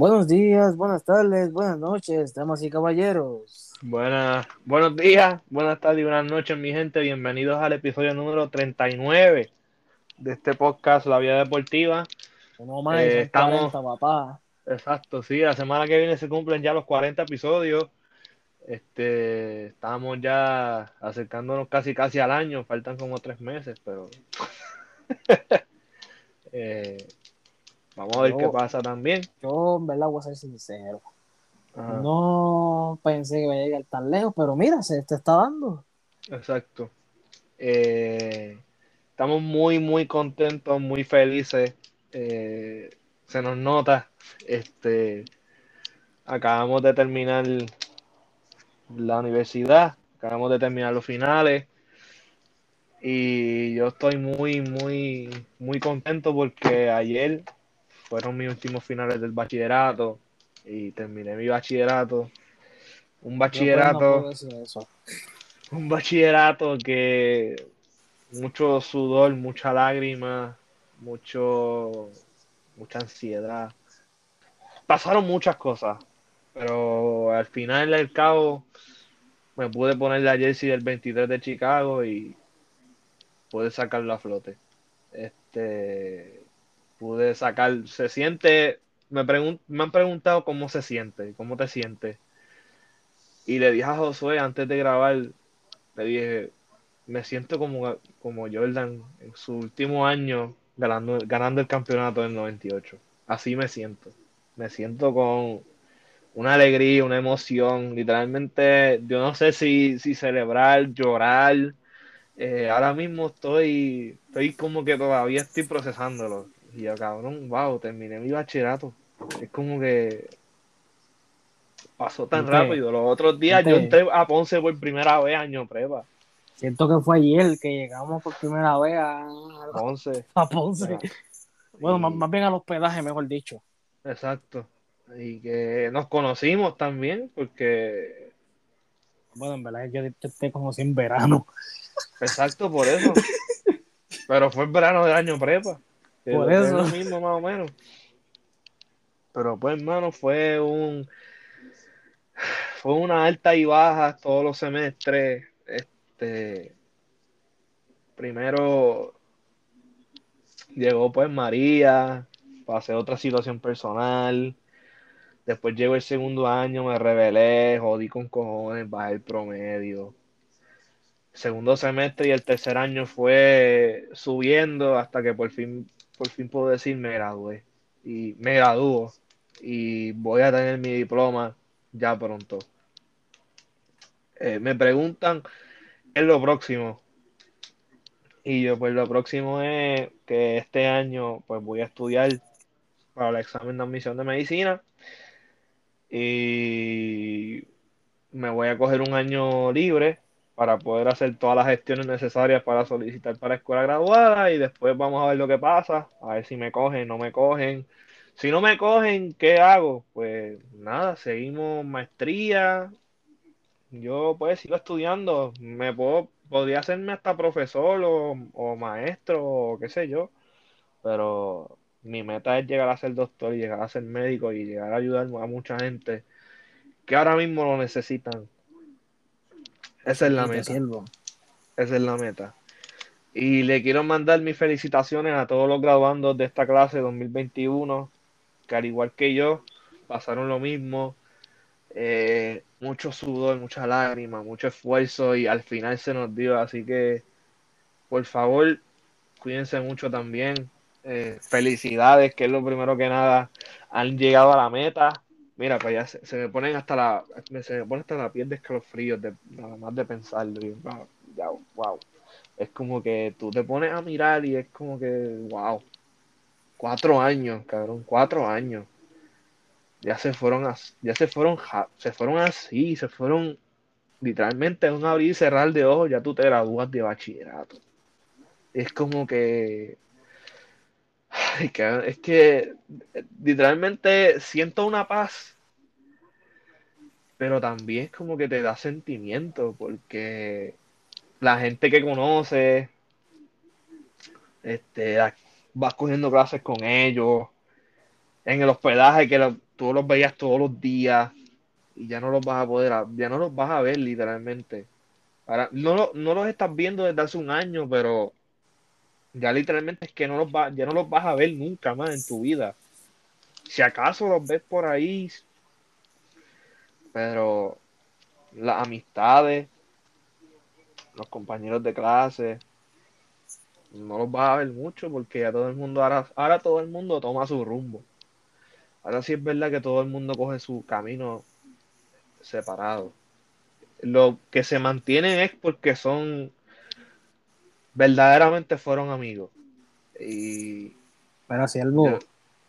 Buenos días, buenas tardes, buenas noches, damas y caballeros. Buenas, buenos días, buenas tardes y buenas noches, mi gente. Bienvenidos al episodio número 39 de este podcast La Vida Deportiva. No más, Eh, estamos- 40, papá. Exacto, sí, la semana que viene se cumplen ya los 40 episodios. Este, estamos ya acercándonos casi casi al año, faltan como tres meses, pero eh, vamos a ver Yo- qué pasa también. Yo, en verdad, voy a ser sincero. Ajá, No pensé que iba a llegar tan lejos, pero mira, se te está dando. Exacto. Eh, estamos muy, muy contentos, muy felices. Eh, se nos nota. Este, acabamos de terminar la universidad, acabamos de terminar los finales. Y yo estoy muy, muy, muy contento porque ayer fueron mis últimos finales del bachillerato y terminé mi bachillerato. Un bachillerato no eso. un bachillerato que mucho sudor, mucha lágrima, mucho, mucha ansiedad. Pasaron muchas cosas, pero al final del cabo me pude poner la jersey del 23 de Chicago y pude sacarlo a flote. Este, pude sacar, se siente, me pregun- me han preguntado cómo se siente, cómo te sientes. Y le dije a Josué antes de grabar, le dije, me siento como, como Jordan en su último año ganando, ganando el campeonato del 98. Así me siento. Me siento con una alegría, una emoción. Literalmente, yo no sé si, si celebrar, llorar. Eh, ahora mismo estoy, estoy como que todavía estoy procesándolo. Y yo, cabrón, wow, terminé mi bachillerato. Es como que pasó tan rápido. Los otros días yo entré a Ponce por primera vez, año prepa. Siento que fue ayer que llegamos por primera vez a, Ponce. a Ponce. Bueno, Y- más, más bien al hospedaje, mejor dicho. Exacto. Y que nos conocimos también, porque, Bueno, en verdad, yo te, te conocí en verano. exacto, por eso. Pero fue el verano del año prepa. Por es eso. lo mismo, más o menos. Pero pues, hermano, fue un. Fue una alta y baja todos los semestres. Este. Primero llegó pues María, pasé otra situación personal. Después llegó el segundo año, me rebelé, jodí con cojones, bajé el promedio. Segundo semestre y el tercer año fue subiendo hasta que por fin, por fin puedo decir me gradué. Y me gradúo. Y voy a tener mi diploma ya pronto. Eh, me preguntan qué es lo próximo. Y yo, pues lo próximo es que este año pues voy a estudiar para el examen de admisión de medicina. Y me voy a coger un año libre para poder hacer todas las gestiones necesarias para solicitar para escuela graduada y después vamos a ver lo que pasa, a ver si me cogen, no me cogen. Si no me cogen, ¿qué hago? Pues nada, seguimos maestría. Yo pues sigo estudiando, me puedo, podría hacerme hasta profesor o, o maestro o qué sé yo, pero mi meta es llegar a ser doctor y llegar a ser médico y llegar a ayudar a mucha gente que ahora mismo lo necesitan. Esa es la meta. Esa es la meta. Y le quiero mandar mis felicitaciones a todos los graduandos de esta clase 2021, que al igual que yo, pasaron lo mismo. Eh, mucho sudor, mucha lágrima, mucho esfuerzo y al final se nos dio. Así que, por favor, cuídense mucho también. Eh, felicidades, que es lo primero que nada. Han llegado a la meta. Mira, pues ya se, se me ponen hasta la, se me pone hasta la piel de escalofríos nada más de pensarlo. Wow, ya, wow. Es como que tú te pones a mirar y es como que, wow. Cuatro años, cabrón, cuatro años. Ya se fueron, ya se fueron, se fueron así, se fueron literalmente en un abrir y cerrar de ojos, ya tú te gradúas de bachillerato. Es como que, ay, cabrón, es que eh, literalmente siento una paz, pero también es como que te da sentimiento, porque la gente que conoces, este, vas cogiendo clases con ellos, en el hospedaje que lo- tú los veías todos los días y ya no los vas a poder, ya no los vas a ver literalmente. Ahora, no, no los estás viendo desde hace un año, pero ya literalmente es que no los va, ya no los vas a ver nunca más en tu vida. Si acaso los ves por ahí, pero las amistades, los compañeros de clase, no los vas a ver mucho porque ya todo el mundo, ahora, ahora todo el mundo toma su rumbo. Ahora sí es verdad que todo el mundo coge su camino separado. Lo que se mantienen es porque son, verdaderamente fueron amigos. Y, Pero si algo,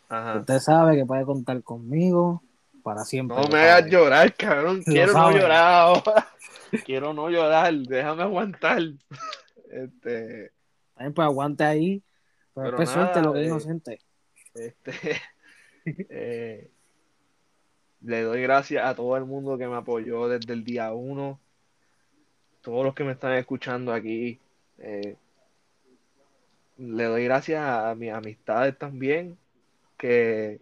ajá. usted sabe que puede contar conmigo para siempre. No me hagas llorar, cabrón. Quiero no llorar ahora. Quiero no llorar. Déjame aguantar. Este, También pues aguante ahí, pero, Pero nada, suelte lo que es eh, inocente. este, eh, le doy gracias a todo el mundo que me apoyó desde el día uno. Todos los que me están escuchando aquí. Eh, le doy gracias a mis amistades también. Que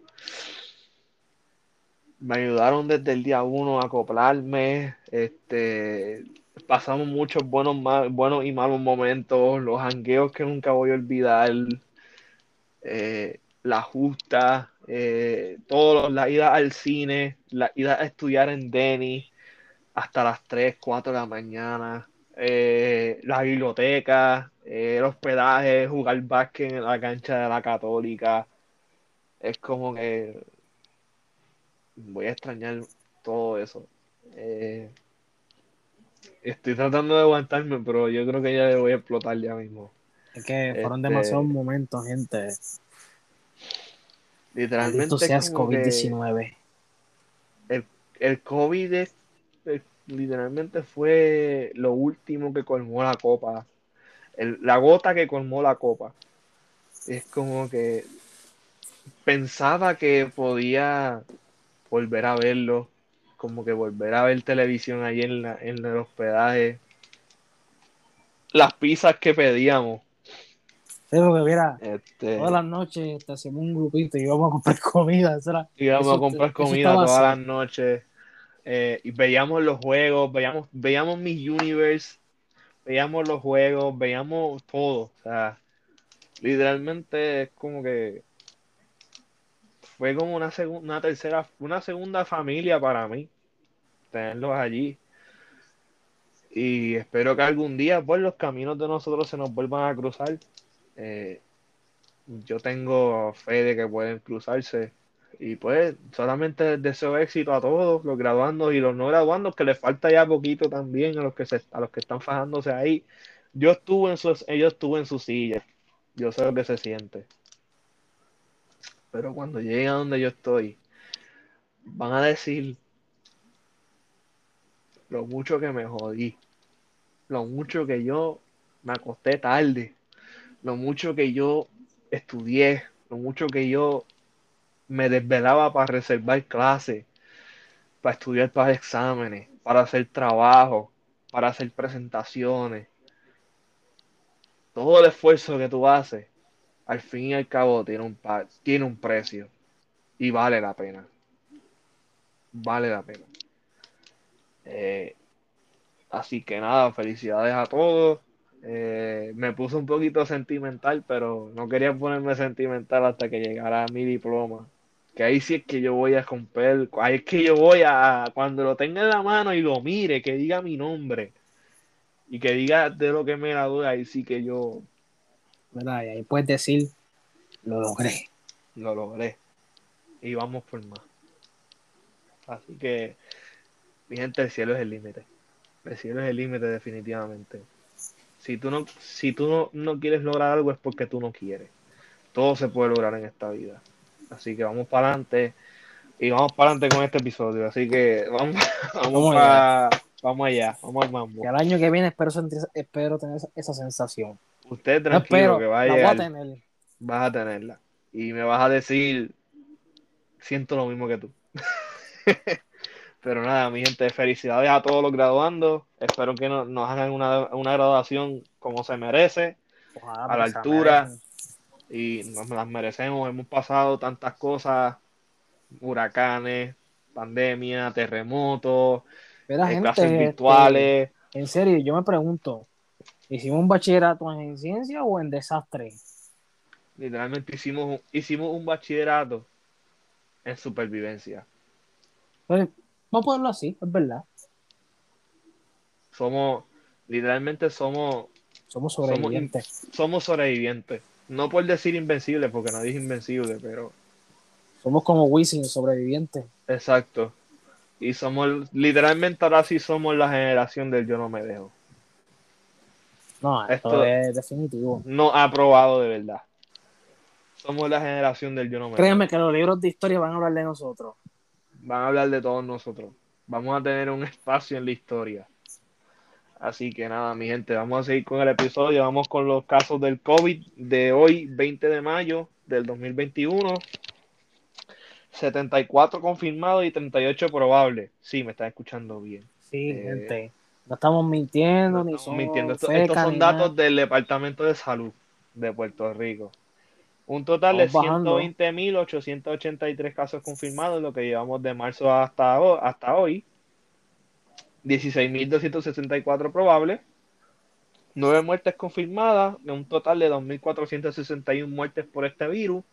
me ayudaron desde el día uno a acoplarme. Este, pasamos muchos buenos, ma- buenos y malos momentos, los jangueos que nunca voy a olvidar, eh, la justa, eh, todas las idas al cine, las idas a estudiar en Denny hasta las 3, 4 de la mañana, eh, la biblioteca, eh, el hospedaje, jugar básquet en la cancha de la Católica. Es como que voy a extrañar todo eso. Eh, estoy tratando de aguantarme, pero yo creo que ya le voy a explotar ya mismo. Es que fueron este- demasiados momentos, gente. Literalmente Maldito seas como que COVID-19. el COVID es- es- literalmente fue lo último que colmó la copa. El- la gota que colmó la copa. Es como que pensaba que podía volver a verlo, como que volver a ver televisión ahí en, la, en el hospedaje. Las pizzas que pedíamos. Sí, porque mira, Este, todas las noches te hacíamos un grupito y íbamos a comprar comida. Era, íbamos eso- a comprar comida todas las noches. Eh, y veíamos los juegos, veíamos, veíamos Miss Universe, veíamos los juegos, veíamos todo. O sea, literalmente es como que fue como una segunda, una tercera, una segunda familia para mí, tenerlos allí. Y espero que algún día, pues, los caminos de nosotros se nos vuelvan a cruzar. Eh, yo tengo fe de que pueden cruzarse. Y pues, solamente deseo éxito a todos, los graduandos y los no graduandos, que les falta ya poquito también a los que se, a los que están fajándose ahí. Yo estuve en su, yo estuve en su silla. Yo sé lo que se siente. Pero cuando lleguen a donde yo estoy, van a decir lo mucho que me jodí, lo mucho que yo me acosté tarde, lo mucho que yo estudié, lo mucho que yo me desvelaba para reservar clases, para estudiar para exámenes, para hacer trabajo, para hacer presentaciones. Todo el esfuerzo que tú haces, al fin y al cabo tiene un, tiene un precio y vale la pena. Vale la pena. Eh, así que nada, felicidades a todos. Eh, me puse un poquito sentimental, pero no quería ponerme sentimental hasta que llegara mi diploma. Que ahí sí es que yo voy a romper, ahí es que yo voy a, cuando lo tenga en la mano y lo mire, que diga mi nombre y que diga de lo que me gradué, ahí sí que yo ¿verdad? Y ahí puedes decir, lo logré. lo logré. Y vamos por más. Así que, mi gente, el cielo es el límite. El cielo es el límite definitivamente. Si tú no, si tú no, no quieres lograr algo es porque tú no quieres. Todo se puede lograr en esta vida. Así que vamos para adelante. Y vamos para adelante con este episodio. Así que vamos, vamos, pa- vamos allá. Vamos al mambo. Que el año que viene espero, sentir, espero tener esa, sensación. Usted tranquilo espero, que va a la voy a llegar. tener. vas a tenerla. Y me vas a decir, siento lo mismo que tú. Pero nada, mi gente, felicidades a todos los graduandos. Espero que no- nos hagan una, una graduación como se merece Ojalá, A la porque se altura. Y nos las merecemos. Hemos pasado tantas cosas huracanes, pandemia, terremotos, eh, gente, clases este, virtuales. en serio, yo me pregunto, ¿hicimos un bachillerato en ciencia o en desastre? Literalmente hicimos, un- hicimos un bachillerato en supervivencia. Pues, vamos a ponerlo así, es verdad. Somos, literalmente somos, Somos Somos sobrevivientes. somos sobrevivientes. No por decir invencibles, porque nadie es invencible, pero Somos como Wisin, sobrevivientes. exacto. Y somos, literalmente ahora sí somos la generación del yo no me dejo. No, esto, Esto- es definitivo. No aprobado de verdad. Somos la generación del yo no me dejo. Créeme que los libros de historia van a hablar de nosotros. Van a hablar de todos nosotros. Vamos a tener un espacio en la historia. Así que nada, mi gente, vamos a seguir con el episodio. Vamos con los casos del COVID de hoy, 20 de mayo del 2021. 74 confirmados y 38 probables. Sí, me están escuchando bien. Sí, Eh, gente. No estamos mintiendo, No ni estamos mintiendo. Esto- estos son datos del Departamento de Salud de Puerto Rico. Un total de Vamos bajando. 120.883 casos confirmados, lo que llevamos de marzo hasta, hasta hoy. 16.264 probables. 9 muertes confirmadas, de un total de 2.461 muertes por este virus.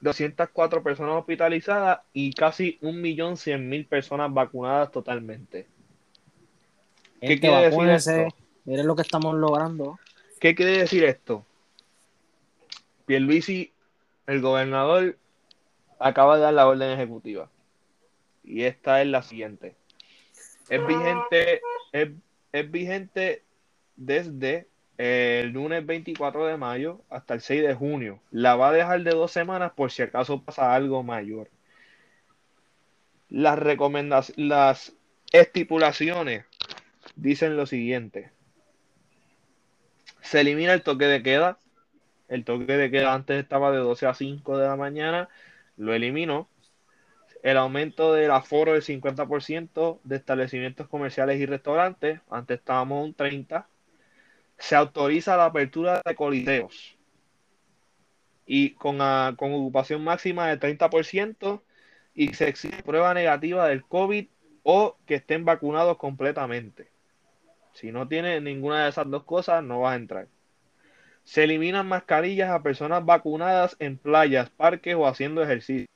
204 personas hospitalizadas y casi 1.100.000 personas vacunadas totalmente. ¿Qué quiere decir esto? Miren lo que estamos logrando. ¿Qué quiere decir esto? Pierluisi, el gobernador, acaba de dar la orden ejecutiva. Y esta es la siguiente. Es vigente, es, es vigente desde el lunes 24 de mayo hasta el 6 de junio. La va a dejar de dos semanas por si acaso pasa algo mayor. Las recomendaciones, las estipulaciones dicen lo siguiente. Se elimina el toque de queda. El toque de queda antes estaba de 12 a 5 de la mañana. Lo eliminó. El aumento del aforo del 50% de establecimientos comerciales y restaurantes. Antes estábamos un 30%. Se autoriza la apertura de coliseos. Y con, ah, con ocupación máxima del 30%. Y se exige prueba negativa del COVID o que estén vacunados completamente. Si no tienes ninguna de esas dos cosas, no vas a entrar. Se eliminan mascarillas a personas vacunadas en playas, parques o haciendo ejercicio.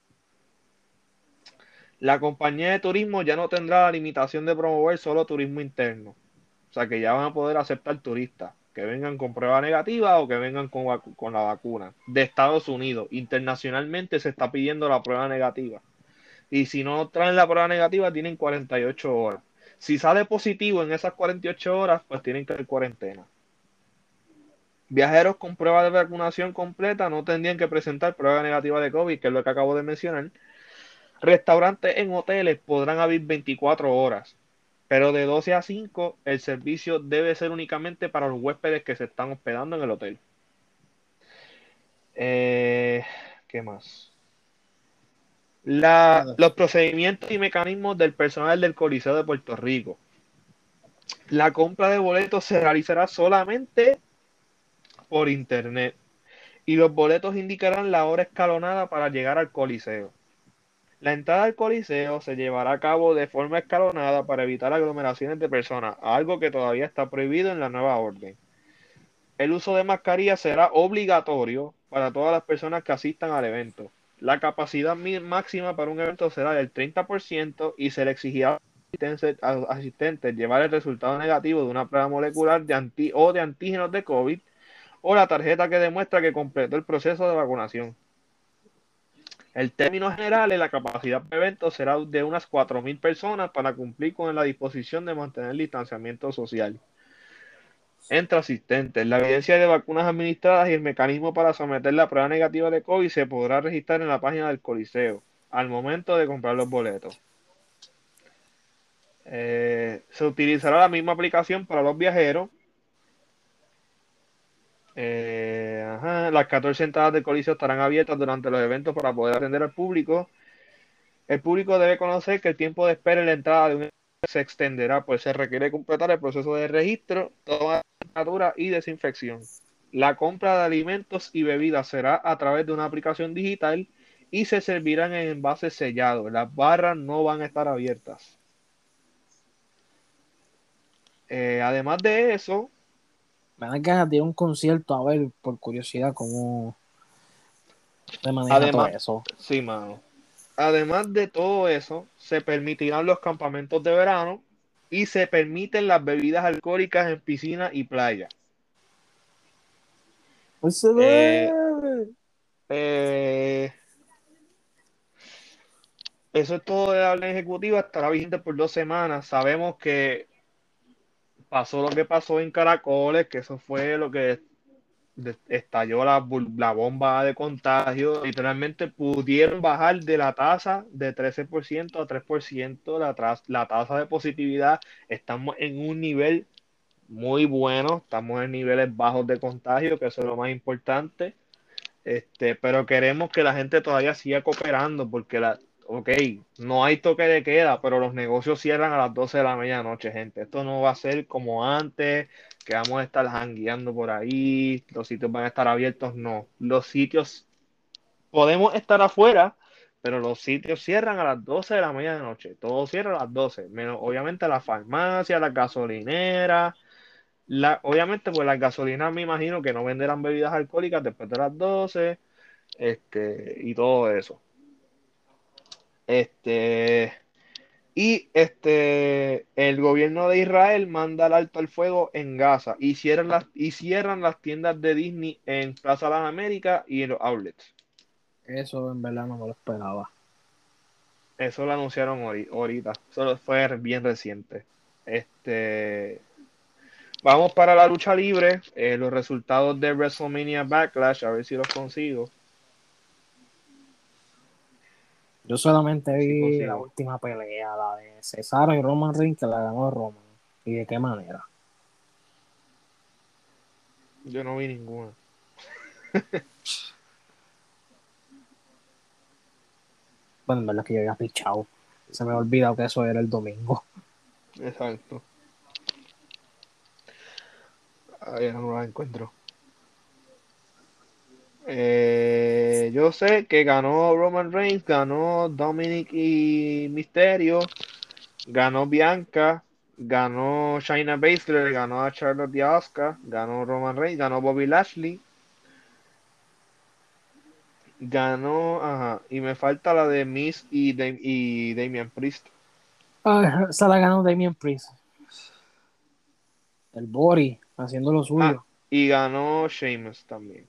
La compañía de turismo ya no tendrá la limitación de promover solo turismo interno. O sea que ya van a poder aceptar turistas que vengan con prueba negativa o que vengan con, la vacuna. De Estados Unidos, internacionalmente se está pidiendo la prueba negativa. Y si no traen la prueba negativa, tienen 48 horas. Si sale positivo en esas 48 horas, pues tienen que ir cuarentena. Viajeros con prueba de vacunación completa no tendrían que presentar prueba negativa de COVID, que es lo que acabo de mencionar. Restaurantes en hoteles podrán abrir 24 horas, pero de 12 a 5 el servicio debe ser únicamente para los huéspedes que se están hospedando en el hotel. Eh, ¿Qué más? La- los procedimientos y mecanismos del personal del Coliseo de Puerto Rico. La compra de boletos se realizará solamente por internet y los boletos indicarán la hora escalonada para llegar al Coliseo. La entrada al Coliseo se llevará a cabo de forma escalonada para evitar aglomeraciones de personas, algo que todavía está prohibido en la nueva orden. El uso de mascarilla será obligatorio para todas las personas que asistan al evento. La capacidad máxima para un evento será del 30% y se le exigirá a los asistentes llevar el resultado negativo de una prueba molecular de anti o de antígenos de COVID o la tarjeta que demuestra que completó el proceso de vacunación. El término general de la capacidad de evento será de unas 4.000 personas para cumplir con la disposición de mantener el distanciamiento social entre asistentes. La evidencia de vacunas administradas y el mecanismo para someter la prueba negativa de COVID se podrá registrar en la página del Coliseo al momento de comprar los boletos. Eh, se utilizará la misma aplicación para los viajeros. Eh, ajá, Las 14 entradas del Coliseo estarán abiertas durante los eventos para poder atender al público. El público debe conocer que el tiempo de espera en la entrada de un evento se extenderá, pues se requiere completar el proceso de registro, toma temperatura y desinfección. La compra de alimentos y bebidas será a través de una aplicación digital y se servirán en envases sellados. Las barras no van a estar abiertas. Eh, además de eso, me dan ganas de ir a un concierto a ver, por curiosidad, cómo se maneja todo eso. Sí, mano. Además de todo eso, se permitirán los campamentos de verano y se permiten las bebidas alcohólicas en piscina y playa. Pues se ve. Eh, eso es todo de la orden ejecutiva. Estará vigente por dos semanas. Sabemos que pasó lo que pasó en Caracoles, que eso fue lo que estalló la, bomba de contagio. Literalmente pudieron bajar de la tasa de 13% a 3% la, la tasa de positividad. Estamos en un nivel muy bueno, estamos en niveles bajos de contagio, que eso es lo más importante. Este, pero queremos que la gente todavía siga cooperando porque la, ok, no hay toque de queda, pero los negocios cierran a las 12 de la medianoche, gente. Esto no va a ser como antes, que vamos a estar jangueando por ahí, los sitios van a estar abiertos, no. Los sitios, podemos estar afuera, pero los sitios cierran a las 12 de la medianoche. Todo cierra a las 12, menos obviamente la farmacia, la gasolinera. La, obviamente, pues las gasolinas me imagino que no venderán bebidas alcohólicas después de las 12 este, y todo eso. Este, y este, el gobierno de Israel manda el alto al fuego en Gaza y cierran las, y cierran las tiendas de Disney en Plaza Las Américas y en los outlets. Eso en verdad no me lo esperaba. Eso lo anunciaron ahorita. Eso fue bien reciente. Este. Vamos para la lucha libre. Eh, los resultados de WrestleMania Backlash, a ver si los consigo. Yo solamente vi la última pelea, la de Cesaro y Roman Reigns, que la ganó Roman. ¿Y de qué manera? Yo no vi ninguna. bueno, en verdad es que yo había pichado. Se me ha olvidado que eso era el domingo. Exacto. Ahí no la encuentro. Eh, yo sé que ganó Roman Reigns, ganó Dominic y Misterio, ganó Bianca, ganó China Baszler, ganó a Charlotte y Oscar, ganó Roman Reigns, ganó Bobby Lashley, ganó, ajá, y me falta la de Miss y, y Damian Priest. Ah, esa la ganó Damian Priest. El Bori, haciendo lo suyo. Ah, y ganó Sheamus también.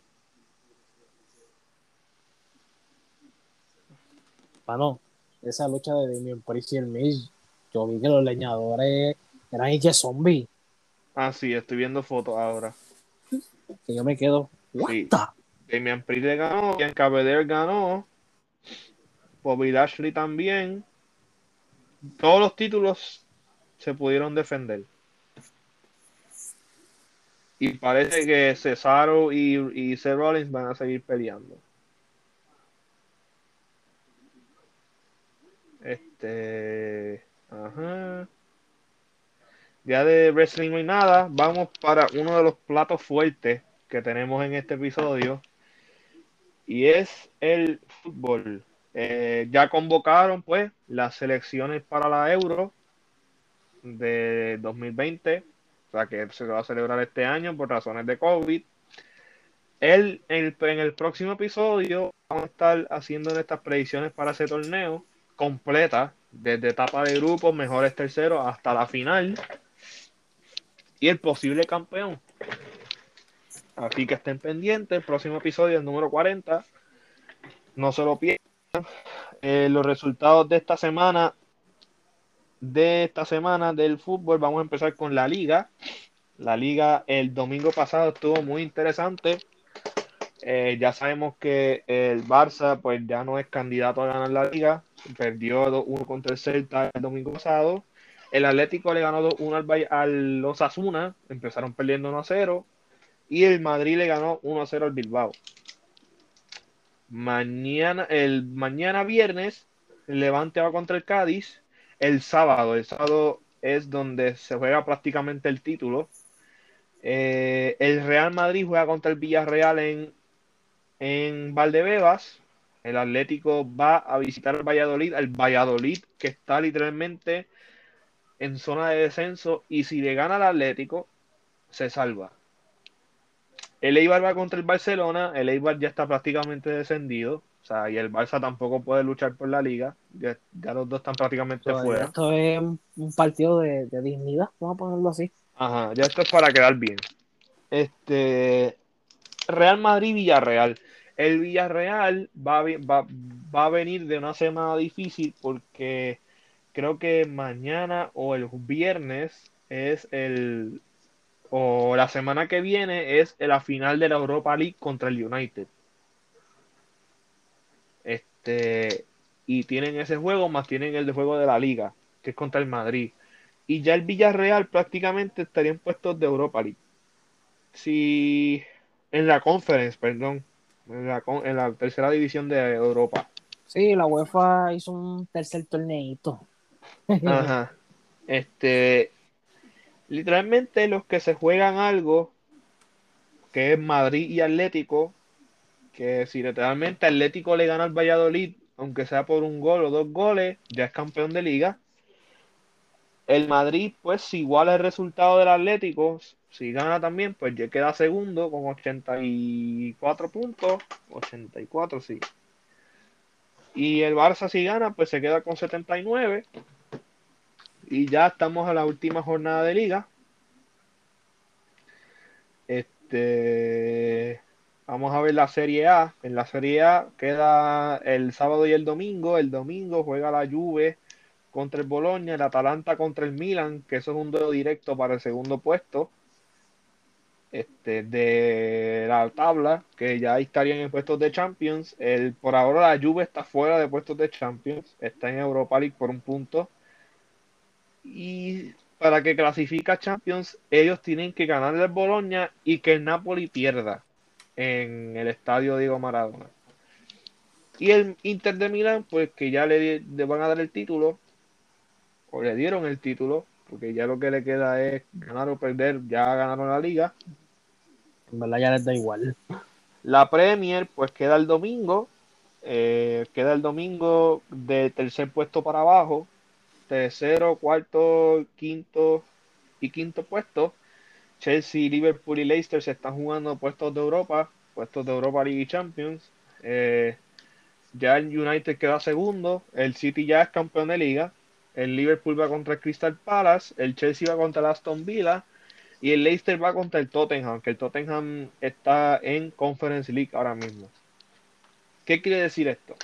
Mano, esa lucha de Damien Priest y el Miz, yo vi que los leñadores eran y que zombies. Ah, sí, estoy viendo fotos ahora. Que yo me quedo. Sí. Damian Priest le ganó, Bianca Belair ganó, Bobby Lashley también. Todos los títulos se pudieron defender. Y parece que Cesaro y, y Seth Rollins van a seguir peleando. Este. Ajá. Ya de wrestling no hay nada. Vamos para uno de los platos fuertes que tenemos en este episodio. Y es el fútbol. Eh, ya convocaron pues las selecciones para la Euro de 2020. O sea que se va a celebrar este año por razones de COVID. El, en el próximo episodio vamos a estar haciendo estas predicciones para ese torneo completa, desde etapa de grupos, mejores terceros hasta la final y el posible campeón. Así que estén pendientes, el próximo episodio, el número 40. No se lo pierdan. Eh, los resultados de esta semana, de esta semana del fútbol, vamos a empezar con la liga. La liga el domingo pasado estuvo muy interesante. Eh, ya sabemos que el Barça pues ya no es candidato a ganar la liga perdió 1 contra el Celta el domingo pasado. El Atlético le ganó 1 al, al Osasuna, empezaron perdiendo 1 a 0. Y el Madrid le ganó 1 a 0 al Bilbao. Mañana, el mañana viernes, el Levante va contra el Cádiz. El sábado, el sábado es donde se juega prácticamente el título. Eh, el Real Madrid juega contra el Villarreal en, en Valdebebas El Atlético va a visitar el Valladolid, el Valladolid que está literalmente en zona de descenso y si le gana el Atlético, se salva. El Eibar va contra el Barcelona, el Eibar ya está prácticamente descendido, o sea, y el Barça tampoco puede luchar por la liga, ya, los dos están prácticamente fuera. Esto es un partido de, de, dignidad, vamos a ponerlo así. Ajá, ya esto es para quedar bien. Este Real Madrid-Villarreal. El Villarreal va, va, va a venir de una semana difícil porque creo que mañana o el viernes es el o la semana que viene es la final de la Europa League contra el United. Este y tienen ese juego más tienen el de juego de la liga, que es contra el Madrid. Y ya el Villarreal prácticamente estaría en puestos de Europa League. Si en la conference, perdón, en la, en la tercera división de Europa. Sí, la UEFA hizo un tercer torneito. Ajá. Este, literalmente los que se juegan algo, que es Madrid y Atlético, que si literalmente Atlético le gana al Valladolid, aunque sea por un gol o dos goles, ya es campeón de liga. El Madrid, pues, si igual el resultado del Atlético, si gana también, pues ya queda segundo con 84 puntos. 84, sí. Y el Barça, si gana, pues se queda con 79. Y ya estamos a la última jornada de liga. Este. Vamos a ver la Serie A. En la Serie A queda el sábado y el domingo. El domingo juega la Juve contra el Boloña, el Atalanta contra el Milan, que eso es un duelo directo para el segundo puesto este, de la tabla, que ya estarían en puestos de Champions. El, por ahora la Juve está fuera de puestos de Champions, está en Europa League por un punto. Y para que clasifica Champions, ellos tienen que ganarle al Bologna y que el Napoli pierda en el estadio Diego Maradona. Y el Inter de Milán, pues que ya le, le, van a dar el título, o le dieron el título, porque ya lo que le queda es ganar o perder, ya ganaron la liga. En verdad ya les da igual. La Premier, pues queda el domingo, eh, queda el domingo de tercer puesto para abajo, tercero, cuarto, quinto y quinto puesto. Chelsea, Liverpool y Leicester se están jugando puestos de Europa, puestos de Europa League y Champions. Eh, ya el United queda segundo, el City ya es campeón de liga, el Liverpool va contra el Crystal Palace, el Chelsea va contra el Aston Villa y el Leicester va contra el Tottenham, que el Tottenham está en Conference League ahora mismo. ¿Qué quiere decir esto?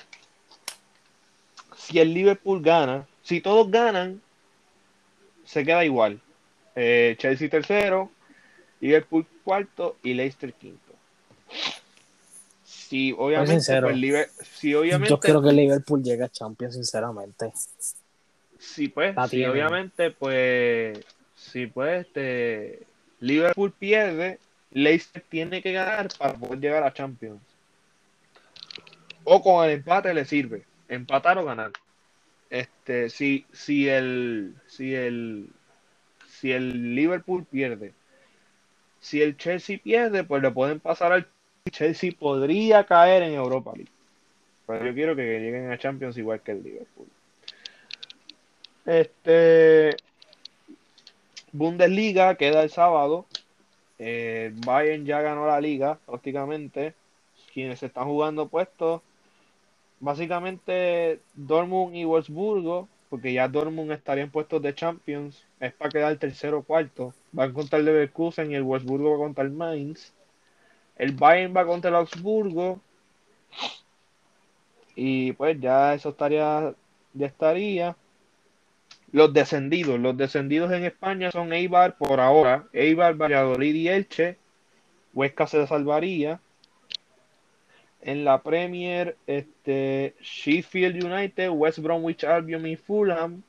Si el Liverpool gana, si todos ganan, se queda igual. Eh, Chelsea tercero, Liverpool cuarto y Leicester quinto. Si obviamente, pues, si obviamente, yo creo que el Liverpool llega a Champions, sinceramente. Sí, pues, sí, obviamente, pues, sí, pues, este, Liverpool pierde, Leicester tiene que ganar para poder llegar a Champions. O con el empate le sirve, empatar o ganar. Este, si, si el, si el, si el Liverpool pierde, si el Chelsea pierde, pues le pueden pasar al Chelsea podría caer en Europa League. Pero yo quiero que lleguen a Champions igual que el Liverpool. Este Bundesliga queda el sábado. Eh, Bayern ya ganó la liga prácticamente. Quienes están jugando puestos, básicamente Dortmund y Wolfsburgo, porque ya Dortmund estaría en puestos de Champions, es para quedar tercero o cuarto. Van contra el Leverkusen y el Wolfsburgo va contra el Mainz. El Bayern va contra el Augsburgo. Y pues ya eso estaría, ya estaría. Los descendidos, los descendidos en España son Eibar por ahora, Eibar, Valladolid y Elche. Huesca se salvaría. En la Premier, este, Sheffield United, West Bromwich Albion y Fulham,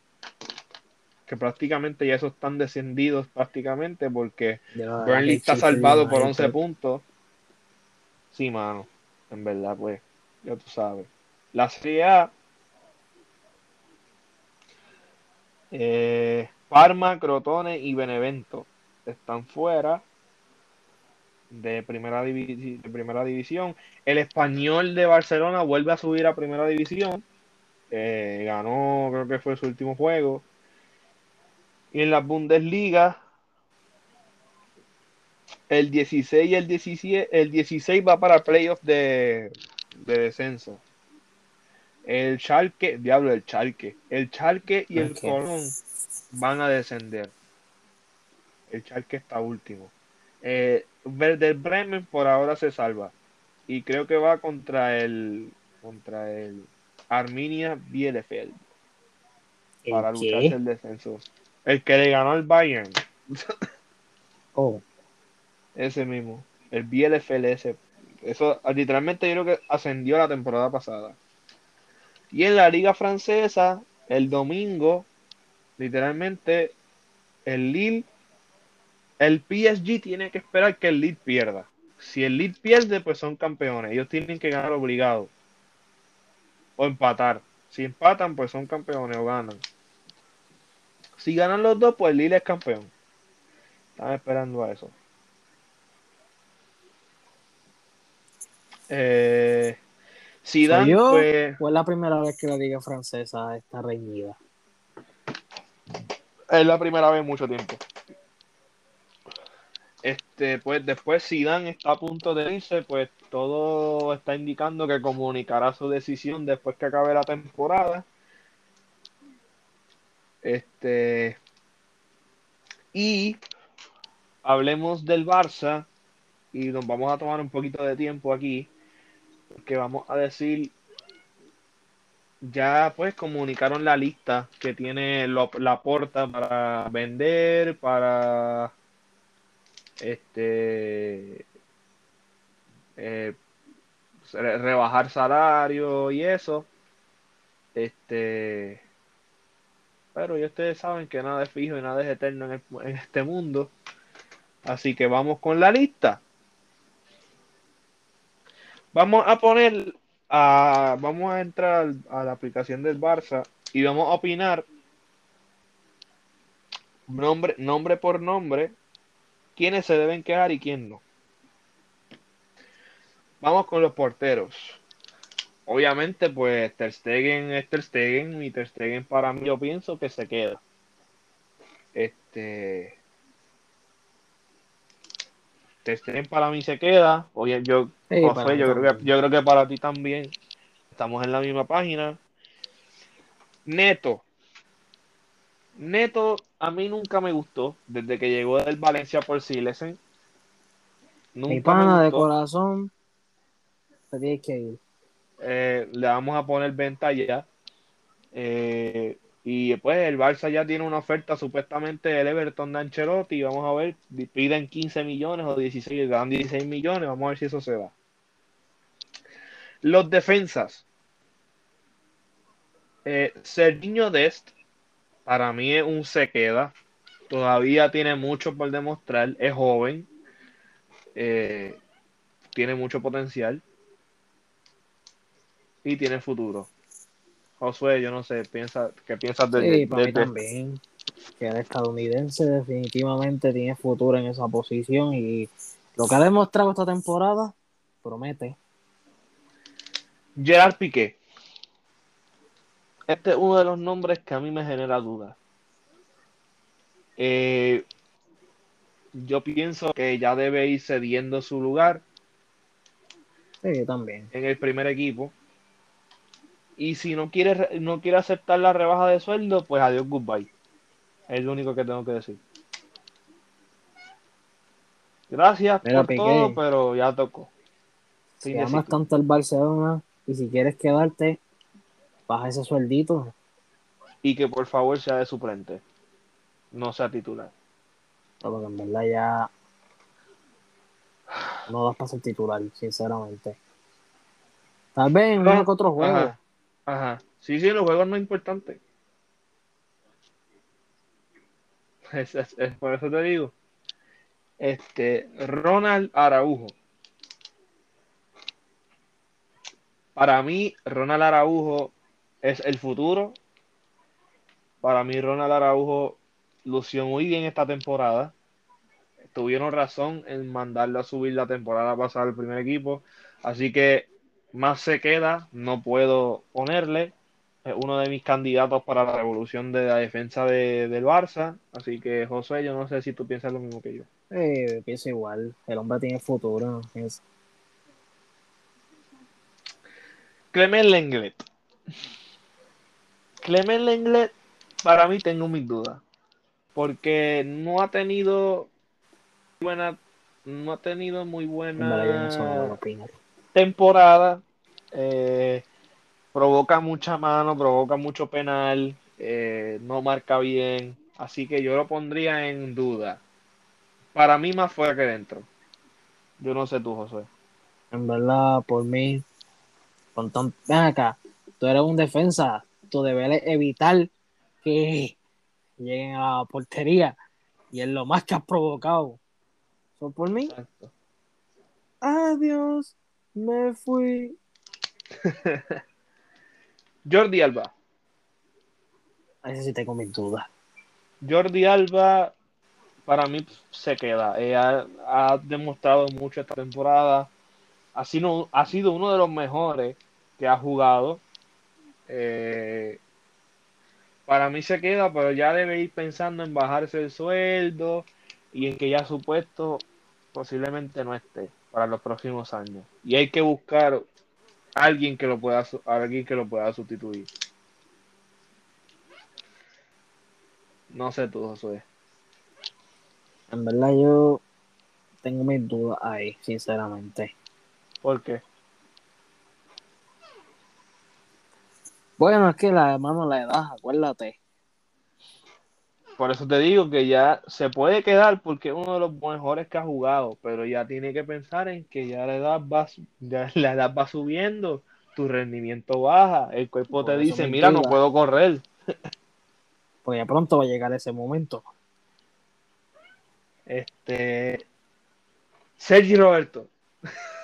que prácticamente ya esos están descendidos prácticamente porque Burnley está salvado por 11 puntos. Sí, mano, en verdad, pues, ya tú sabes. La Serie A Eh, Parma, Crotone y Benevento están fuera. de primera, división. El español de Barcelona vuelve a subir a primera división. Eh, ganó, creo que fue su último juego. Y en la Bundesliga, el 16 y el 17, el 16 va para playoff de, de descenso. El Schalke, diablo, el Schalke. El Schalke y el Colón van a descender. El Schalke está último. Eh, Bremen por ahora se salva. Y creo que va contra el contra el Arminia Bielefeld. Para luchar el descenso. El que le ganó al Bayern. oh. Ese mismo. El Bielefeld ese. Eso literalmente yo creo que ascendió la temporada pasada. Y en la liga francesa, el domingo, literalmente, el Lille el PSG tiene que esperar que el Lead pierda. Si el Lead pierde, pues son campeones. Ellos tienen que ganar obligado. O empatar. Si empatan, pues son campeones o ganan. Si ganan los dos, pues el Lille es campeón. Están esperando a eso. Eh, si dan, pues, es la primera vez que la liga francesa está reñida. Es la primera vez en mucho tiempo. Este, pues después Dan está a punto de irse, pues todo está indicando que comunicará su decisión después que acabe la temporada. Este, y hablemos del Barça y nos vamos a tomar un poquito de tiempo aquí, porque vamos a decir, ya pues comunicaron la lista que tiene la porta para vender, para este eh, rebajar salario y eso. Este, pero ya ustedes saben que nada es fijo y nada es eterno en, este mundo. Así que vamos con la lista. Vamos a poner, a, vamos a entrar a la aplicación del Barça y vamos a opinar nombre, nombre por nombre quiénes se deben quedar y quién no. Vamos con los porteros. Obviamente, pues Ter Stegen es Ter Stegen y Ter Stegen para mí yo pienso que se queda. Este Ter Stegen para mí se queda. Oye, yo, yo, creo que, yo creo que para ti también. Estamos en la misma página. Neto. Neto a mí nunca me gustó desde que llegó del Valencia por Silesen. Nunca Mi pana de corazón, te que ir. Eh, le vamos a poner venta ya. Eh, y después el Barça ya tiene una oferta supuestamente del Everton de Ancelotti. Vamos a ver, piden 15 millones o 16, dan 16 millones. Vamos a ver si eso se va. Los defensas. Eh, Serginho Dest para mí es un se queda. Todavía tiene mucho por demostrar. Es joven. Eh, tiene mucho potencial. Y tiene futuro. Josué, yo no sé, piensa, ¿qué piensas de, sí, para mí también. Que el estadounidense definitivamente tiene futuro en esa posición y lo que ha demostrado esta temporada promete. Gerard Piqué. Este es uno de los nombres que a mí me genera dudas. Eh, yo pienso que ya debe ir cediendo su lugar. Sí, también. En el primer equipo. Y si no quiere, no quiere aceptar la rebaja de sueldo, pues adiós, goodbye. Es lo único que tengo que decir. Gracias por todo, pero ya tocó. Si amas tanto el Barcelona y si quieres quedarte, baja ese sueldito. Y que por favor sea de suplente, no sea titular. porque en verdad ya no das para ser titular, sinceramente. Tal vez en uno otro juego. Ajá. Sí, sí, los juegos no es importante. Es, por eso te digo. Este, Ronald Araujo. Para mí, Ronald Araujo es el futuro. Para mí, Ronald Araujo lució muy bien esta temporada. tuvieron razón en mandarlo a subir la temporada pasada al primer equipo. Así que más se queda, no puedo ponerle. Es uno de mis candidatos para la revolución de la defensa de, del Barça. Así que, José, yo no sé si tú piensas lo mismo que yo. Eh, pienso igual. El hombre tiene futuro. Es... Clement Lenglet. Clement Lenglet, para mí tengo mis dudas. Porque no ha tenido buena, no ha tenido muy buena temporada. Eh, provoca mucha mano, provoca mucho penal, eh, no marca bien. Así que yo lo pondría en duda. Para mí más fuera que dentro. Yo no sé tú, José. En verdad, por mí, con ven acá, tú eres un defensa, tú debes evitar que lleguen a la portería y es lo más que has provocado. ¿Son por mí? Adiós, me fui. Jordi Alba. Ahí sí tengo mis dudas. Jordi Alba, para mí se queda. Eh, ha, demostrado mucho esta temporada. Ha sido, ha sido uno de los mejores que ha jugado. Eh, para mí se queda, pero ya debe ir pensando en bajarse el sueldo y en que ya su puesto posiblemente no esté para los próximos años. Y hay que buscar alguien que lo pueda alguien que lo pueda sustituir. No sé tú, Josué. En verdad yo tengo mis dudas ahí, sinceramente. ¿Por qué? Bueno, es que la mano la edad, acuérdate. Por eso te digo que ya se puede quedar porque es uno de los mejores que ha jugado, pero ya tiene que pensar en que ya la edad va, ya la edad va subiendo, tu rendimiento baja, el cuerpo te dice, mira, no puedo correr. Pues ya pronto va a llegar ese momento. Este Sergi Roberto.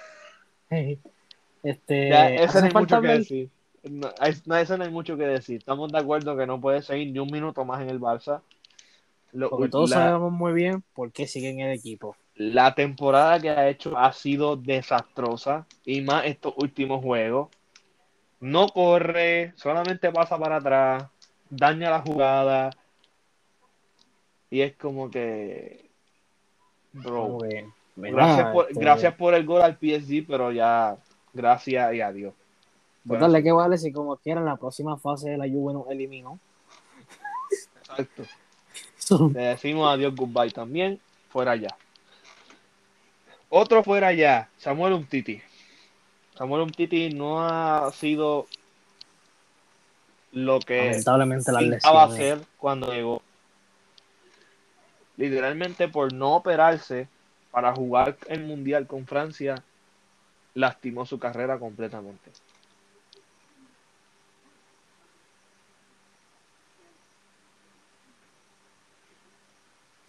este, ya, eso no hay mucho que decir. No, eso no hay mucho que decir. Estamos de acuerdo que no puede seguir ni un minuto más en el Barça. Porque todos sabemos muy bien por qué sigue en el equipo. La temporada que ha hecho ha sido desastrosa. Y más estos últimos juegos. No corre, solamente pasa para atrás, daña la jugada. Y es como que. Bro. Gracias, por, este gracias por el gol al PSG, pero ya. Gracias y adiós. Pues dale que vale si como quieran la próxima fase de la Juve nos eliminó. Exacto. Le decimos adiós, goodbye también. Fuera ya. Otro fuera ya. Samuel Umtiti. Samuel Umtiti no ha sido lo que lamentablemente la a hacer cuando llegó. Literalmente por no operarse para jugar el mundial con Francia, lastimó su carrera completamente.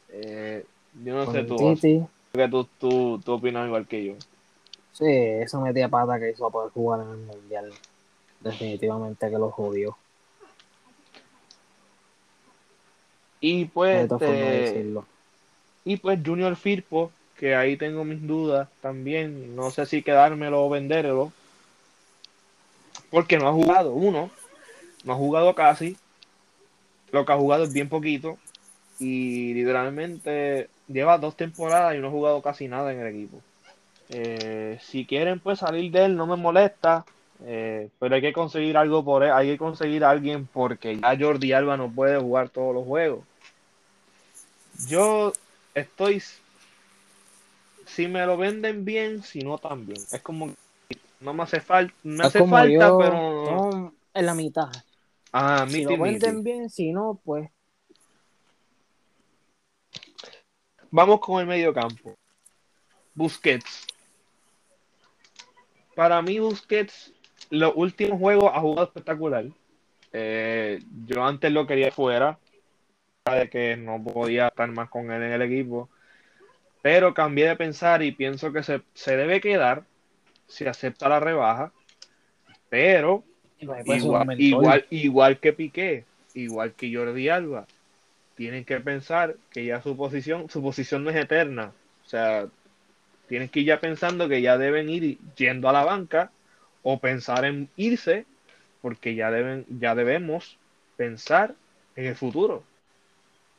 Eh, yo no sé tú, que tú, tú, tú, opinas igual que yo. Sí, esa metía pata que hizo a poder jugar en el mundial. Definitivamente que lo jodió. Y pues, este, y pues Junior Firpo, que ahí tengo mis dudas también. No sé si quedármelo o venderlo. Porque no ha jugado, uno, no ha jugado casi. Lo que ha jugado es bien poquito y literalmente lleva dos temporadas y no ha jugado casi nada en el equipo. Eh, si quieren pues salir de él no me molesta, eh, pero hay que conseguir algo por él, hay que conseguir a alguien porque ya Jordi Alba no puede jugar todos los juegos. Yo estoy, si me lo venden bien, si no también. Es como no me hace falta, me hace falta, pero en la mitad. Ah, si lo venden bien, si no, pues Vamos con el medio campo. Busquets. Para mí, Busquets, los últimos juegos ha jugado espectacular. Eh, yo antes lo quería fuera, de que no podía estar más con él en el equipo. Pero cambié de pensar y pienso que se, debe quedar si acepta la rebaja. Pero igual, igual, igual que Piqué, igual que Jordi Alba, tienen que pensar que ya su posición, su posición no es eterna. O sea, tienes que ir ya pensando que ya deben ir yendo a la banca o pensar en irse porque ya deben ya debemos pensar en el futuro.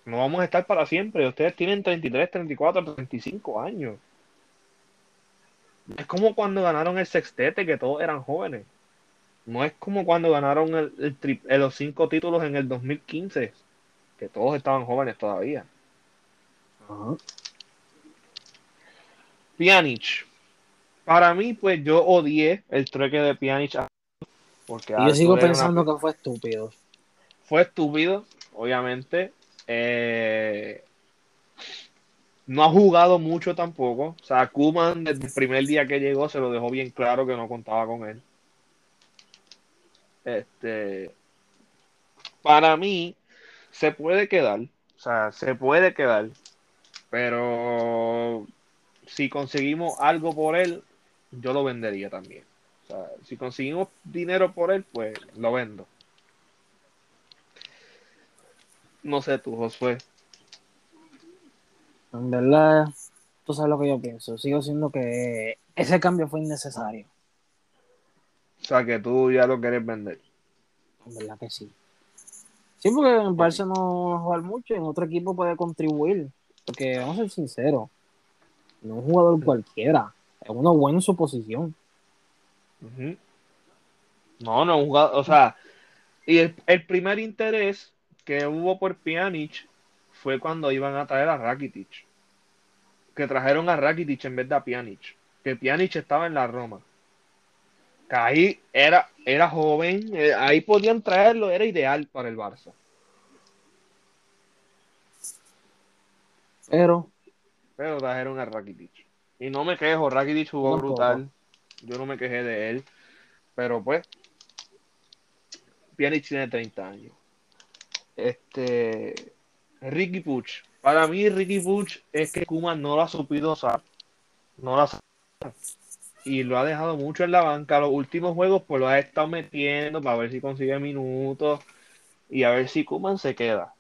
No vamos a estar para siempre. Ustedes tienen 33, 34, 35 años. Es como cuando ganaron el sextete, que todos eran jóvenes. No es como cuando ganaron el, el los cinco títulos en el 2015, que todos estaban jóvenes todavía. Ajá. Pjanic. Para mí, pues yo odié el trueque de Pjanic. Porque yo sigo pensando que fue estúpido. Fue estúpido, obviamente. Eh, no ha jugado mucho tampoco. O sea, Kuman desde el primer día que llegó se lo dejó bien claro que no contaba con él. Este, para mí, se puede quedar. O sea, se puede quedar. Pero si conseguimos algo por él, yo lo vendería también. O sea, si conseguimos dinero por él, pues lo vendo. No sé tú, Josué. En verdad, tú sabes lo que yo pienso. Sigo siendo que ese cambio fue innecesario. O sea, que tú ya lo quieres vender. En verdad que sí. Sí, porque en Barça no va a jugar mucho, en otro equipo puede contribuir. Porque vamos a ser sinceros, no es un jugador cualquiera, es uno bueno en su posición. No, no es un jugador, o sea, y el, el, primer interés que hubo por Pjanic fue cuando iban a traer a Rakitic. Que trajeron a Rakitic en vez de a Pjanic. Que Pjanic estaba en la Roma. Que ahí era, era joven, eh, ahí podían traerlo, era ideal para el Barça. Pero. Pero trajeron a Rakitic. Y no me quejo, Rakitic jugó brutal. Yo no me quejé de él. Pero pues. Pjanic tiene 30 años. Este. Ricky Puch. Para mí, Ricky Puch es que Kuma no lo ha supido usar. No lo ha y lo ha dejado mucho en la banca. Los últimos juegos, pues lo ha estado metiendo para ver si consigue minutos y a ver si Kuman se queda.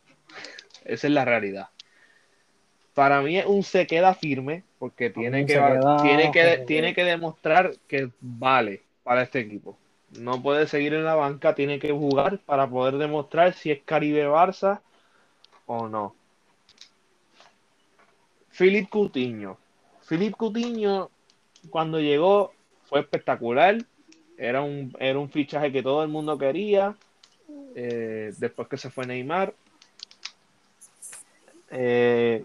Esa es la realidad para mí es un se queda firme porque tiene que, tiene, que, tiene que demostrar que vale para este equipo. No puede seguir en la banca, tiene que jugar para poder demostrar si es Caribe Barça o no. Philip Cutiño. Philip Cutiño, cuando llegó, fue espectacular. Era un, era un fichaje que todo el mundo quería. Eh, después que se fue Neymar. Eh,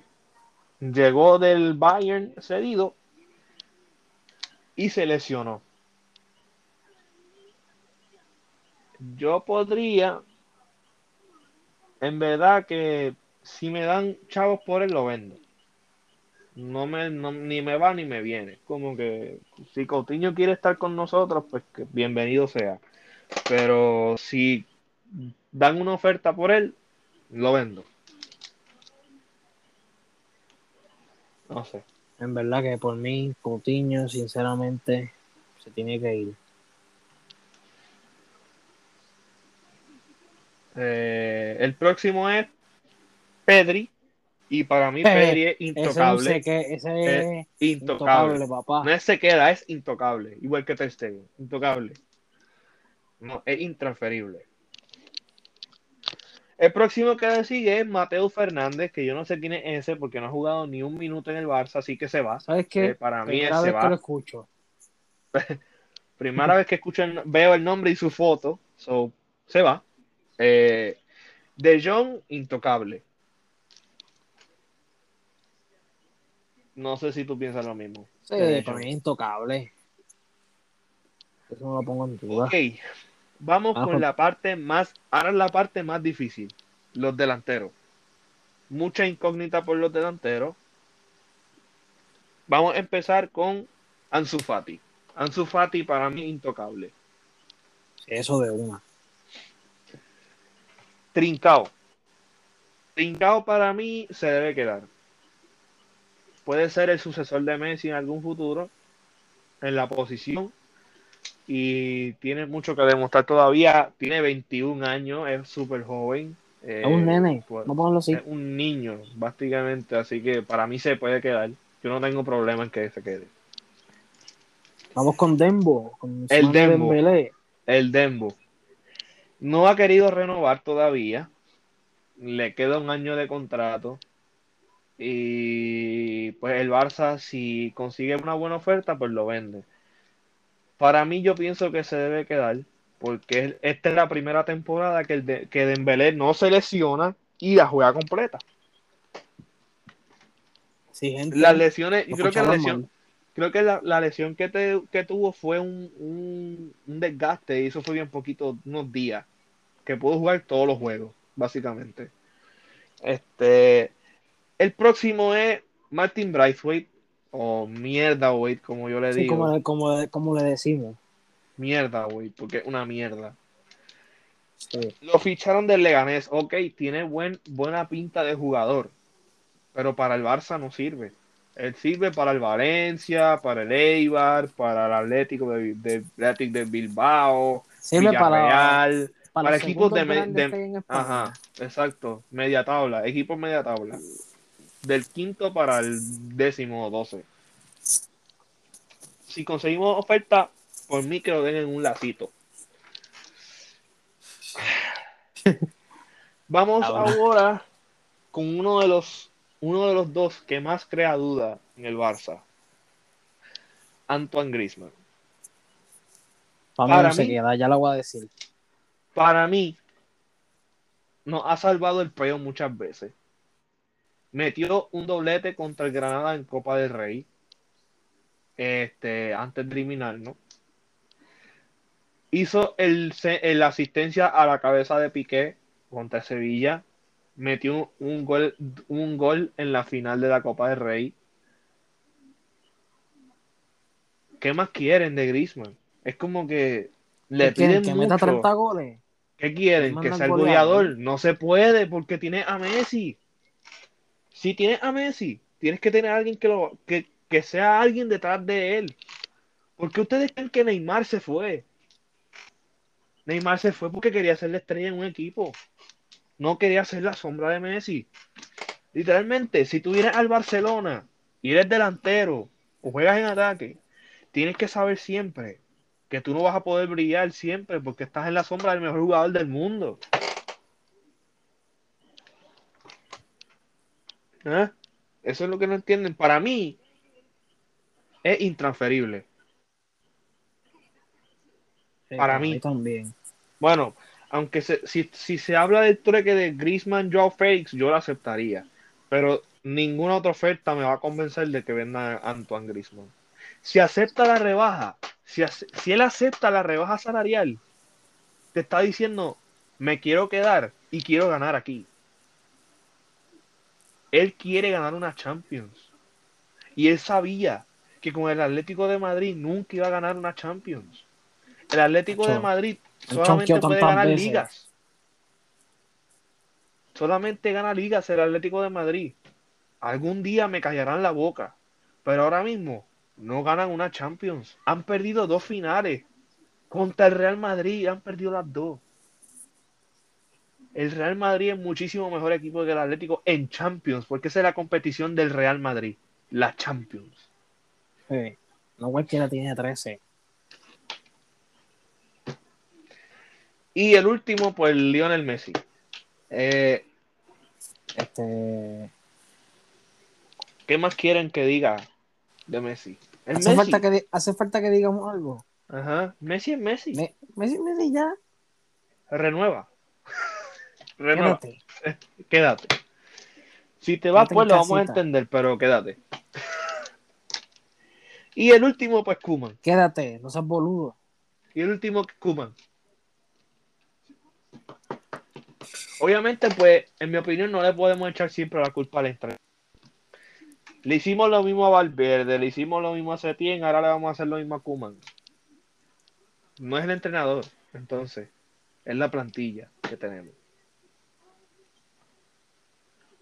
llegó del Bayern cedido y se lesionó. Yo podría, en verdad que si me dan chavos por él, lo vendo. No me, ni me va ni me viene. Como que si Coutinho quiere estar con nosotros, pues que bienvenido sea. Pero si dan una oferta por él, lo vendo. No sé. En verdad que por mí, Coutinho, sinceramente, se tiene que ir. Eh, el próximo es Pedri. Y para mí, Pedri es intocable. Ese, es intocable. papá. No es se queda, es intocable. Igual que Ter Intocable. No, es intransferible. El próximo que sigue es Mateo Fernández, que yo no sé quién es ese porque no ha jugado ni un minuto en el Barça, así que se va. ¿Sabes qué? Eh, para mí Primera se vez que lo escucho. Primera vez que escucho veo el nombre y su foto, so, se va. Eh, de Jong, intocable. No sé si tú piensas lo mismo. Sí, para mí intocable. Eso no lo pongo en duda. Ok, Vamos ah, con pues. la parte más, ahora la parte más difícil, los delanteros. Mucha incógnita por los delanteros. Vamos a empezar con Ansu Fati. Ansu Fati para mí intocable. Eso de una. Trincao. Trincao para mí se debe quedar. Puede ser el sucesor de Messi en algún futuro en la posición y tiene mucho que demostrar todavía. Tiene 21 años, es súper joven. es un nene, pues, no así. Es un niño, básicamente, así que para mí se puede quedar. Yo no tengo problema en que se quede. Vamos con Dembo. Con El Dembo. Dembélé. El Dembo. No ha querido renovar todavía. Le queda un año de contrato. Y pues el Barça, si consigue una buena oferta, pues lo vende. Para mí, yo pienso que se debe quedar. Porque es- esta es la primera temporada que, el de, que Dembélé no se lesiona y la juega completa. Sí, gente. Las lesiones, yo creo que la escucharon lesión, mal. Creo que la, la lesión que, te- que tuvo fue un, un, un desgaste y eso fue bien poquito, unos días, que pudo jugar todos los juegos, básicamente. Este, el próximo es Martin Braithwaite, o mierda Wade, como yo le Sí, digo. como, le- como, como le decimos. Mierda Wade, porque es una mierda. Sí. Lo ficharon del Leganés, ok, tiene buen, buena pinta de jugador, pero para el Barça no sirve. Él sirve para el Valencia, para el Eibar, para el Atlético de, de, Athletic de Bilbao, Sirve para, Villarreal, para, equipos de, de-. Ajá, exacto, media tabla, equipos media tabla. Del quinto para el décimo doce. Si conseguimos oferta, por mí que lo den en un lacito. Vamos Ah, ahora con uno de los uno de los dos que más crea duda en el Barça. Antoine Griezmann. Para mí no se mí- queda, ya lo voy a decir. Para mí, nos ha salvado el playoff muchas veces. Metió un doblete contra el Granada en Copa del Rey. Este, antes de eliminar, ¿no? Hizo el, el asistencia a la cabeza de Piqué contra Sevilla. Metió un gol, un gol en la final de la Copa del Rey. ¿Qué más quieren de Griezmann? Es como que le piden que meta mucho. 30 goles. ¿Qué quieren? ¿Que sea el goleador. goleador? No se puede porque tiene a Messi. Si tienes a Messi, tienes que tener a alguien que, lo, que, que sea alguien detrás de él. ¿Por qué ustedes creen que Neymar se fue? Neymar se fue porque quería ser la estrella en un equipo. No quería ser la sombra de Messi. Literalmente, si tú vienes al Barcelona y eres delantero o juegas en ataque, tienes que saber siempre que tú no vas a poder brillar siempre porque estás en la sombra del mejor jugador del mundo. ¿Eh? Eso es lo que no entienden. Para mí es intransferible. Sí, Para mí. también. Bueno, aunque se- si, si se habla del trueque de Griezmann, Joao Félix, yo lo aceptaría. Pero ninguna otra oferta me va a convencer de que venda Antoine Griezmann. Si acepta la rebaja, si, si él acepta la rebaja salarial, te está diciendo, me quiero quedar y quiero ganar aquí. Él quiere ganar una Champions. Y él sabía que con el Atlético de Madrid nunca iba a ganar una Champions. El Atlético de Madrid solamente puede ganar veces. ligas. Solamente gana ligas el Atlético de Madrid. Algún día me callarán la boca. Pero ahora mismo no ganan una Champions. Han perdido dos finales. Contra el Real Madrid han perdido las dos. El Real Madrid es muchísimo mejor equipo que el Atlético en Champions, porque esa es la competición del Real Madrid, la Champions. Sí. No cualquiera tiene 13. Y el último, pues Lionel Messi. Eh, Este, ¿Qué más quieren que diga de Messi? Es hace, Messi. falta que, hace falta que digamos algo. Ajá. Messi es Messi. Me, Messi, Messi, ya. Renueva. Renueva. Quédate. Quédate. Si te vas, Quédate pues lo vamos a entender, pero quédate. Y el último, pues Kuman. Quédate, no seas boludo. Y el último, Kuman. Obviamente, pues, en mi opinión, no le podemos echar siempre la culpa al entrenador. Le hicimos lo mismo a Valverde, le hicimos lo mismo a Setién, ahora le vamos a hacer lo mismo a Kuman. No es el entrenador, entonces, es la plantilla que tenemos.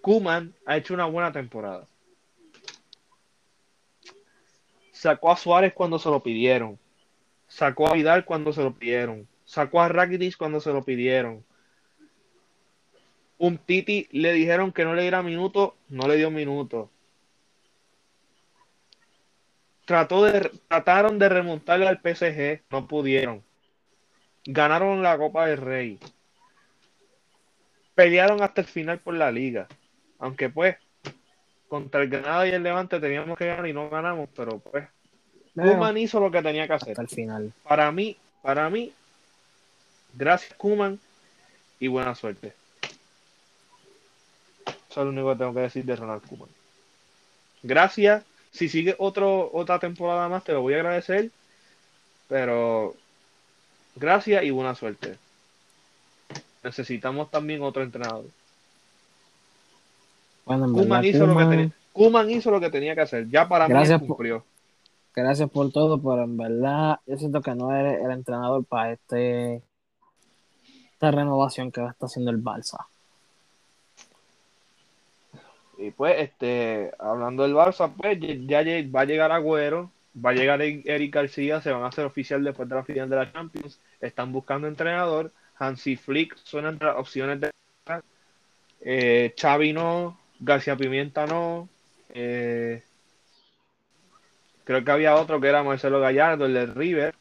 Kuman ha hecho una buena temporada. Sacó a Suárez cuando se lo pidieron. Sacó a Vidal cuando se lo pidieron. Sacó a Rakitic cuando se lo pidieron. Un Titi le dijeron que no le diera minutos, no le dio minutos. trató de, trataron de remontarle al PSG, no pudieron. Ganaron la Copa del Rey. Pelearon hasta el final por la liga. Aunque pues, contra el Granada y el Levante teníamos que ganar y no ganamos, pero pues, Kuman hizo lo que tenía que hacer. Al final. Para mí, para mí, gracias Kuman y buena suerte. Eso es lo único que tengo que decir de Ronald Kuman. Gracias. Si sigue otro, otra temporada más, te lo voy a agradecer. Pero gracias y buena suerte. Necesitamos también otro entrenador. Bueno, en Kuman hizo, lo que Koeman- tenía, Koeman hizo lo que tenía que hacer. Ya para Gracias mí por- cumplió. gracias por todo, pero en verdad yo siento que no eres el entrenador para este esta renovación que está haciendo el Barça. Y pues, este, hablando del Barça, pues ya va a llegar Agüero, va a llegar Eric García, se van a hacer oficial después de la final de la Champions. Están buscando entrenador. Hansi Flick suena entre opciones de. Eh, Xavi no, García Pimienta no. eh, creo que había otro que era Marcelo Gallardo, el de River.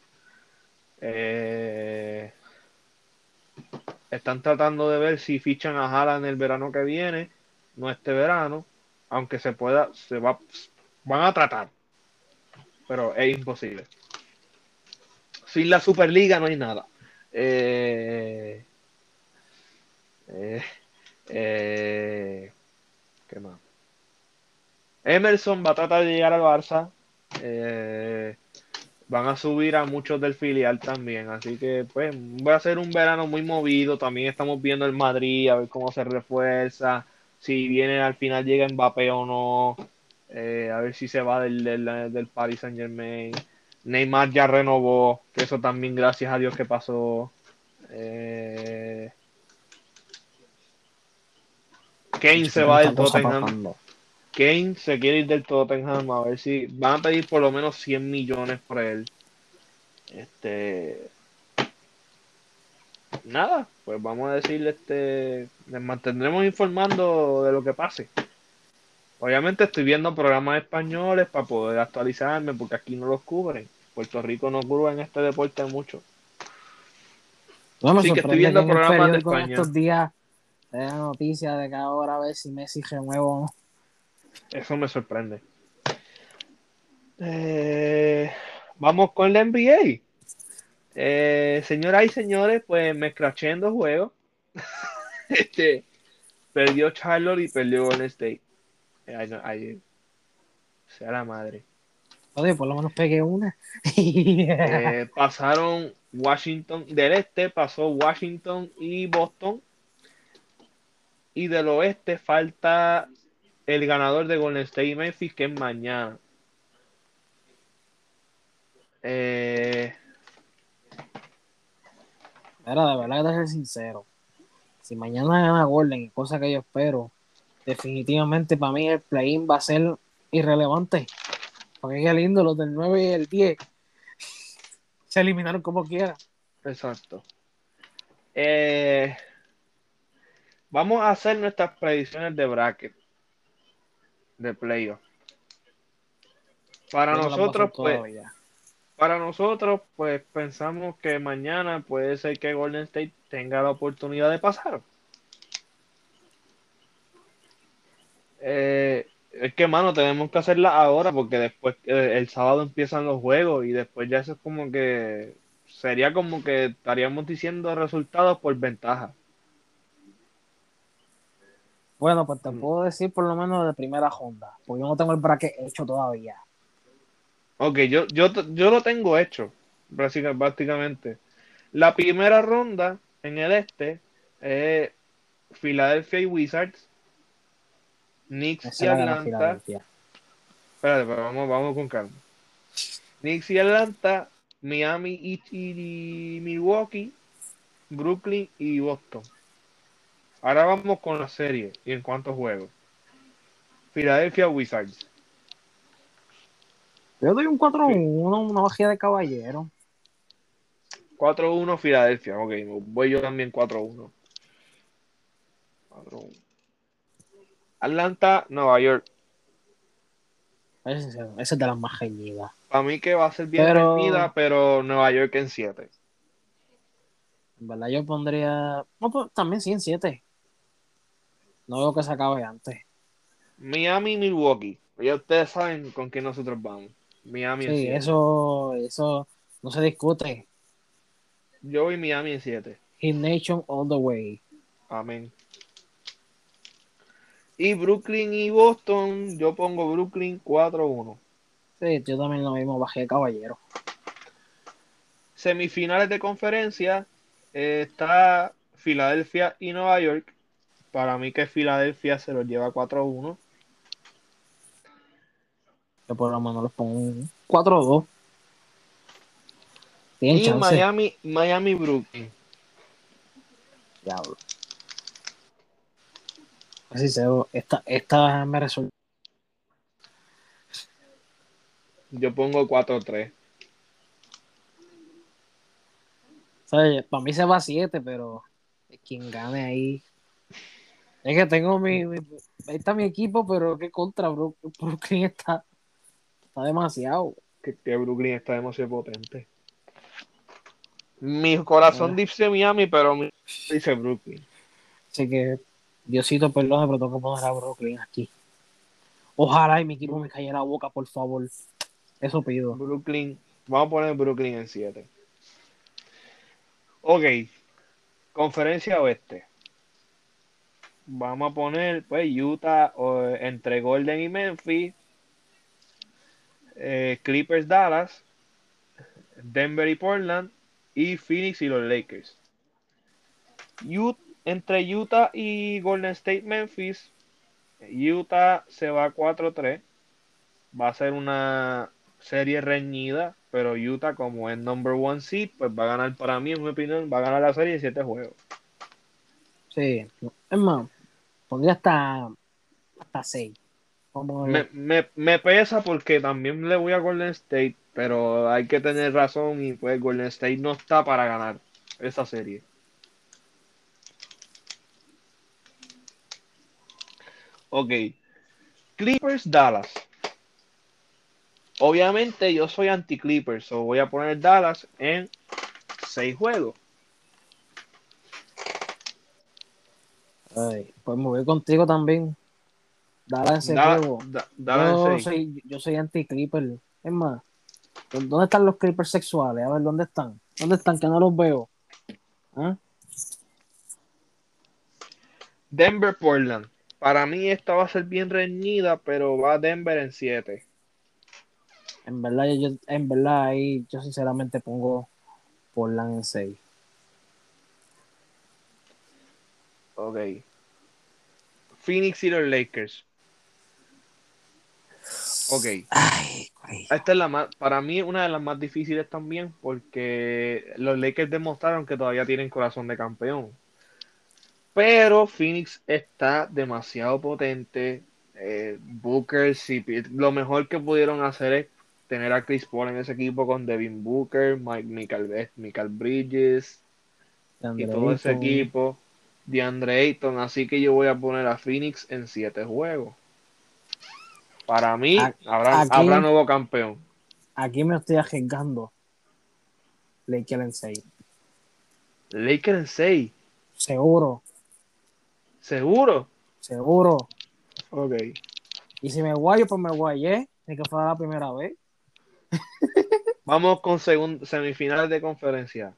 Eh, están tratando de ver si fichan a Haaland el verano que viene no este verano, aunque se pueda, se va, van a tratar, pero es imposible. Sin la Superliga no hay nada. Eh, eh, eh, ¿Qué más? Emerson va a tratar de llegar al Barça. Eh, van a subir a muchos del filial también. Así que, pues, va a ser un verano muy movido. También estamos viendo el Madrid, a ver cómo se refuerza si viene al final llega Mbappé o no, eh, a ver si se va del, del, del Paris Saint Germain. Neymar ya renovó, que eso también gracias a Dios que pasó. Eh, Kane se va del Tottenham. pasando. Kane se quiere ir del Tottenham a ver si van a pedir por lo menos 100 millones por él. Este nada, pues vamos a decirle este les mantendremos informando de lo que pase. Obviamente estoy viendo programas españoles para poder actualizarme porque aquí no los cubren. Puerto Rico no cubre en este deporte mucho. No me Sí, que estoy viendo programas de España. estos días te den la noticia de que ahora a ver si Messi renueva o no. Eso me sorprende. Eh, vamos con la NBA. Eh, señoras y señores, pues me escraché en dos juegos. este, perdió Charlotte y perdió Golden State. Eh, ay, no, ay, sea la madre. Oye, por lo menos pegué una. Eh, pasaron Washington, del este pasó Washington y Boston. Y del oeste falta el ganador de Golden State y Memphis, que es mañana. Eh, Mira, de verdad que soy sincero. Si mañana gana Golden, cosa que yo espero, definitivamente para mí el play-in va a ser irrelevante. Porque qué lindo, los del 9 y el 10 se eliminaron como quiera. exacto. Eh, vamos a hacer nuestras predicciones de bracket de playoff. Para Yo nosotros, pues, todavía. Para nosotros, pues pensamos que mañana puede ser que Golden State tenga la oportunidad de pasar. Eh, es que, mano, tenemos que hacerla ahora porque después eh, el sábado empiezan los juegos y después ya eso es como que sería como que estaríamos diciendo resultados por ventaja. Bueno, pues te Mm. puedo decir por lo menos de primera ronda, porque yo no tengo el bracket hecho todavía. Ok, yo, yo, yo lo tengo hecho, básica- prácticamente. La primera ronda en el este es Philadelphia y Wizards, Knicks y Esa Atlanta. Espérate, pero vamos, vamos con calma. Knicks y Atlanta, Miami y, y Milwaukee, Brooklyn y Boston. Ahora vamos con la serie y en cuántos juegos. Philadelphia Wizards. Yo doy un 4-1, una bajada de caballero. 4-1 Filadelfia, ok, voy yo también 4-1. 4-1. Atlanta, Nueva York. Ese es de las más reñidas. Para mí que va a ser bien Pero- reñida, pero Nueva York en 7. En verdad yo pondría. no, pues, también sí en 7. No veo que se acabe antes. Miami, Milwaukee. Ya ustedes saben con quién nosotros vamos. Miami en Sí, 7. eso, eso no se discute. Yo voy Miami en 7. Hit Nation all the way. Amén. Y Brooklyn y Boston, yo pongo Brooklyn 4-1. Sí, yo también lo mismo, bajé de caballero. Semifinales de conferencia eh, está Filadelfia y Nueva York. Para mí que Filadelfia se los lleva 4-1. Yo por lo menos les pongo un 4-2. Tienen Y chance. Miami, Miami, Brooklyn. Diablo. Así se esta, esta me resulta. Yo pongo 4-3. ¿sabes? Para mí se va a 7, pero quien gane ahí. Es que tengo mi, mi- Ahí está mi equipo, pero que contra Brook- Brooklyn está. Está demasiado. Que, que Brooklyn está demasiado potente. Mi corazón dice Miami, pero mi dice Brooklyn. Así que, Diosito, perdone, pero tengo que poner a Brooklyn aquí. Ojalá y mi equipo me cayera la boca, por favor. Eso pido. Brooklyn. Vamos a poner Brooklyn en 7. Ok. Conferencia Oeste. Vamos a poner, pues, Utah o, entre Golden y Memphis. Eh, Clippers Dallas. Denver y Portland. Y Phoenix y los Lakers. Ut- entre Utah y Golden State Memphis. Utah se va 4-3. Va a ser una serie reñida, pero Utah como es number one seed, pues va a ganar para mí, en mi opinión, va a ganar la serie en 7 juegos. Sí. Es más, pondría hasta. Hasta 6. Vamos a Me, me, me pesa porque también le voy a Golden State, pero hay que tener razón y pues Golden State no está para ganar esa serie. Ok. Clippers Dallas. Obviamente yo soy anti Clippers, so voy a poner Dallas en 6 juegos. Ay, pues me voy contigo también. Dale ese Da- juego. da- Yo en 6. soy, yo soy anti-Clipper. Es más, ¿dónde están los Clippers sexuales? A ver, ¿dónde están? ¿Dónde están? Que no los veo. ¿Ah? Denver Portland. Para mí esta va a ser bien reñida, pero va Denver en 7. En verdad, yo, en verdad, ahí yo sinceramente pongo Portland en 6. Ok. Phoenix y los Lakers. Ok. Ay. Esta es la más, para mí una de las más difíciles también, porque los Lakers demostraron que todavía tienen corazón de campeón. Pero Phoenix está demasiado potente. Eh, Booker, pi- lo mejor que pudieron hacer es tener a Chris Paul en ese equipo con Devin Booker, Mike Michael, Michael Bridges y Andre todo ese equipo. DeAndre Ayton, así que yo voy a poner a Phoenix en 7 juegos. Para mí, A- habrá, nuevo campeón. Aquí me estoy arriesgando. Lakers en 6. Lakers en 6, Seguro, seguro. seguro. Ok. Y si me guayo, pues me guayé. Ni que fuera la primera vez. Vamos con semifinales de conferencia.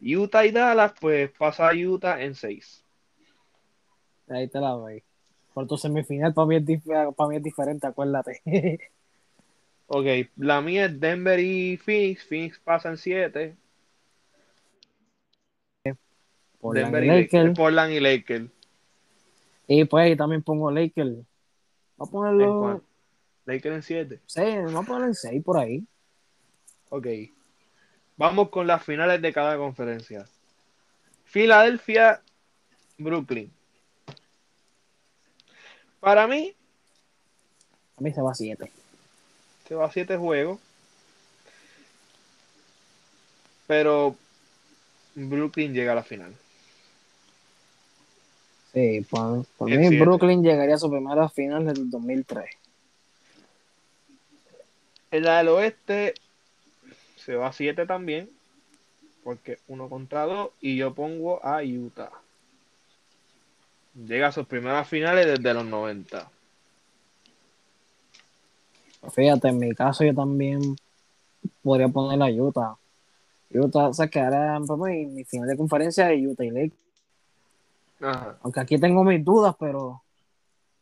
Utah y Dallas, pues pasa Utah en 6. Ahí te la doy. Por tu semifinal, para mí, es dif- para mí es diferente, acuérdate. Ok, la mía es Denver y Phoenix. Phoenix pasa en 7. Portland Denver y Lakers. Portland y Lakers. Y pues ahí también pongo Lakers. Voy a ¿En ponerlo. Lakers en 7. Sí, voy a ponerlo en 6 por ahí. Ok. Vamos con las finales de cada conferencia. Filadelfia, Brooklyn. Para mí, A mí se va 7. se va a 7 juegos. Pero Brooklyn llega a la final. Sí, En mí siete. Brooklyn llegaría a su primera final del 2003. En la del oeste se va a 7 también, porque uno contra dos, y yo pongo a Utah. Llega a sus primeras finales desde los 90. Fíjate, en mi caso yo también podría poner la Utah. Utah, o sea, que ahora en mi final de conferencia de Utah y Lake. Ajá. Aunque aquí tengo mis dudas, pero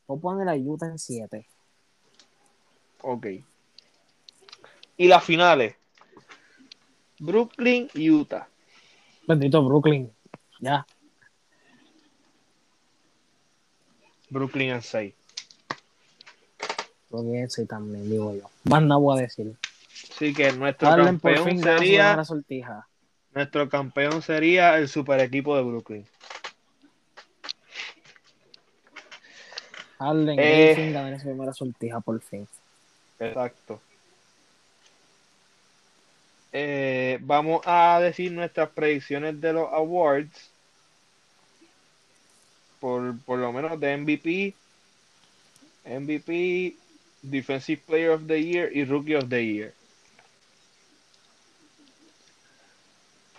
puedo poner la Utah en 7. Ok. Y las finales. Brooklyn y Utah. Bendito Brooklyn. Ya. Brooklyn en 6. Creo que ese también, digo yo. Más nada voy a decir. Así que nuestro campeón sería sortija. nuestro campeón sería el super equipo de Brooklyn. Harlem Eh. Griffin gana su primera sortija por fin. Exacto. Eh, vamos a decir nuestras predicciones de los awards. Por, por lo menos de MVP, MVP, Defensive Player of the Year y Rookie of the Year.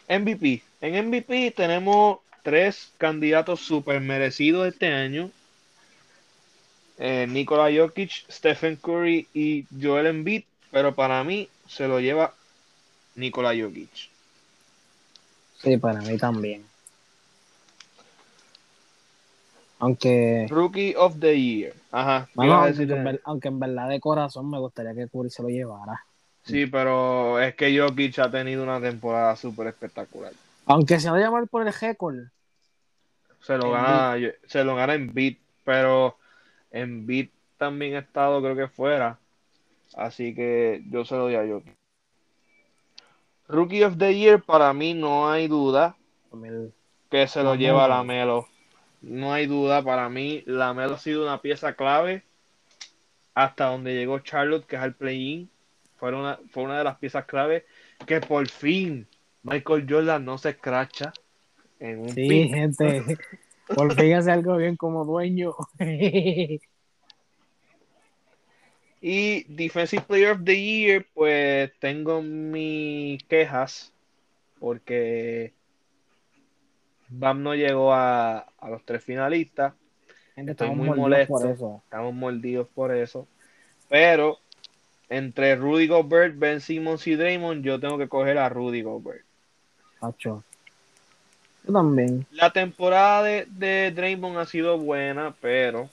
MVP. En MVP tenemos tres candidatos super merecidos este año. Eh, Nikola Jokic, Stephen Curry y Joel Embiid, pero para mí se lo lleva Nikola Jokic. Sí, para mí también. Aunque, Rookie of the Year. Ajá. ¿qué bueno, aunque, en ver- aunque en verdad de corazón me gustaría que Curry se lo llevara. Sí, pero es que Jokic ha tenido una temporada súper espectacular. Aunque se va a llamar por el récord. Se lo gana, se lo gana en beat, pero en beat también ha estado, creo que fuera. Así que yo se lo doy a Jokic. Rookie of the Year, para mí no hay duda que se lo lleva la Melo. No hay duda, para mí la Melo ha sido una pieza clave hasta donde llegó Charlotte, que es al play-in. Fue una, fue una de las piezas clave que por fin Michael Jordan no se escracha en un Sí, gente. Por fin hace algo bien como dueño. Y Defensive Player of the Year, pues tengo mis quejas porque Bam no llegó a, a los tres finalistas. Gente, Estoy estamos muy molesto. Estamos mordidos por eso. Pero entre Rudy Gobert, Ben Simmons y Draymond, yo tengo que coger a Rudy Gobert. Macho. Yo también. La temporada de, de Draymond ha sido buena, pero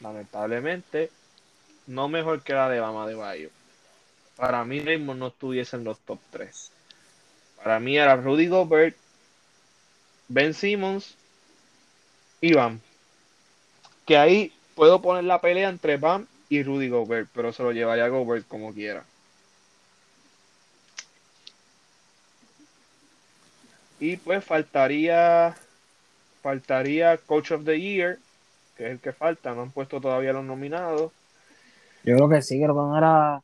lamentablemente no mejor que la de Bama de Bayo. Para mí Draymond no estuviese en los top 3. Para mí era Rudy Gobert, Ben Simmons y Bam. Que ahí puedo poner la pelea entre Bam y Rudy Gobert, pero se lo llevaría a Gobert como quiera. Y pues faltaría faltaría Coach of the Year, que es el que falta, no han puesto todavía los nominados. Yo creo que sí, que no era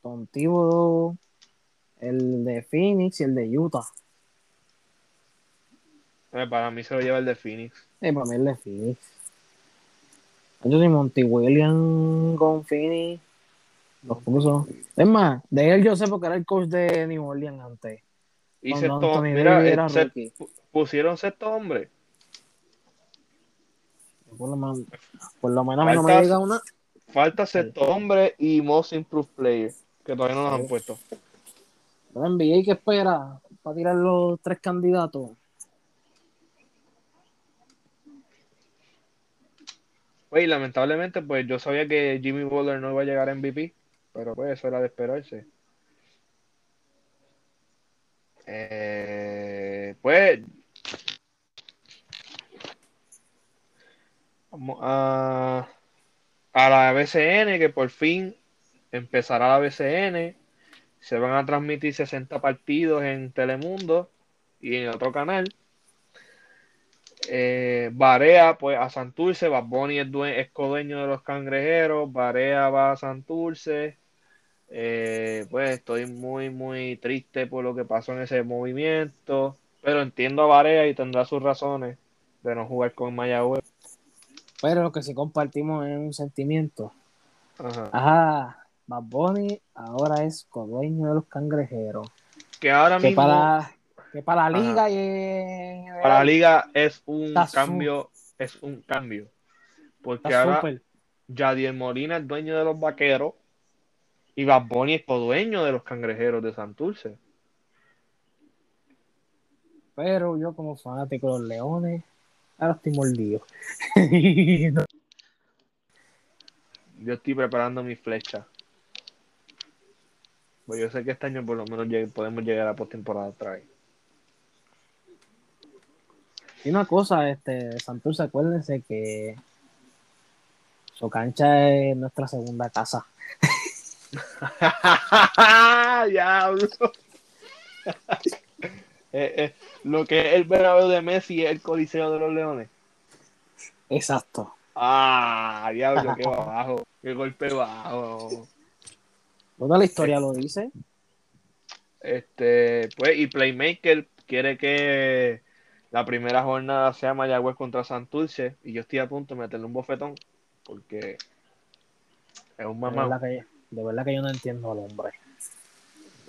Tom Thibodeau, el de Phoenix y el de Utah. Eh, para mí se lo lleva el de Phoenix. Sí, para mí el de Phoenix. Yo soy Monty Williams con Phoenix. Los puso. Es más, de él yo sé porque era el coach de New Orleans antes. Y sexto, mira, eh, era pusieron sexto hombre. Por lo menos, por lo menos a mí no me Falta- llega una. Falta sexto hombre y Most Improved Player, que todavía no los han puesto. La NBA que espera para tirar los tres candidatos. Oye, lamentablemente, pues yo sabía que Jimmy Butler no iba a llegar a MVP, pero pues eso era de esperarse. Eh, pues vamos a, a la BCN, que por fin empezará la BCN. Se van a transmitir 60 partidos en Telemundo y en otro canal. Eh, Barea, pues a Santurce, Bad Bunny es, es codueño de los cangrejeros, Barea va a Santurce. Eh, pues estoy muy, muy triste por lo que pasó en ese movimiento, pero entiendo a Barea y tendrá sus razones de no jugar con Mayagüez. Pero lo que sí compartimos es un sentimiento. Ajá. Ajá, Bad Bunny ahora es codueño de los cangrejeros. Que ahora Que mismo para, que para la liga general para la liga es un Está cambio, es un cambio. Porque está ahora súper. Yadier Molina es dueño de los vaqueros y Bad Bunny es codueño de los cangrejeros de Santurce. Pero yo como fanático de los leones, ahora estoy mordido. No. Yo estoy preparando mi flecha. Pues yo sé que este año por lo menos podemos llegar a postemporada otra vez. Y una cosa, este, Santurce, acuérdense que su cancha es nuestra segunda casa. Diablo. Eh, eh, lo que es el Bernabéu de Messi es el Coliseo de los Leones. Exacto. Ah, diablo, qué bajo. Qué golpe bajo. Toda la historia lo dice. Este, pues, y Playmaker quiere que la primera jornada sea Mayagüez contra Santurce. Y yo estoy a punto de meterle un bofetón. Porque es un De mamá. verdad, que, de verdad que yo no entiendo al hombre.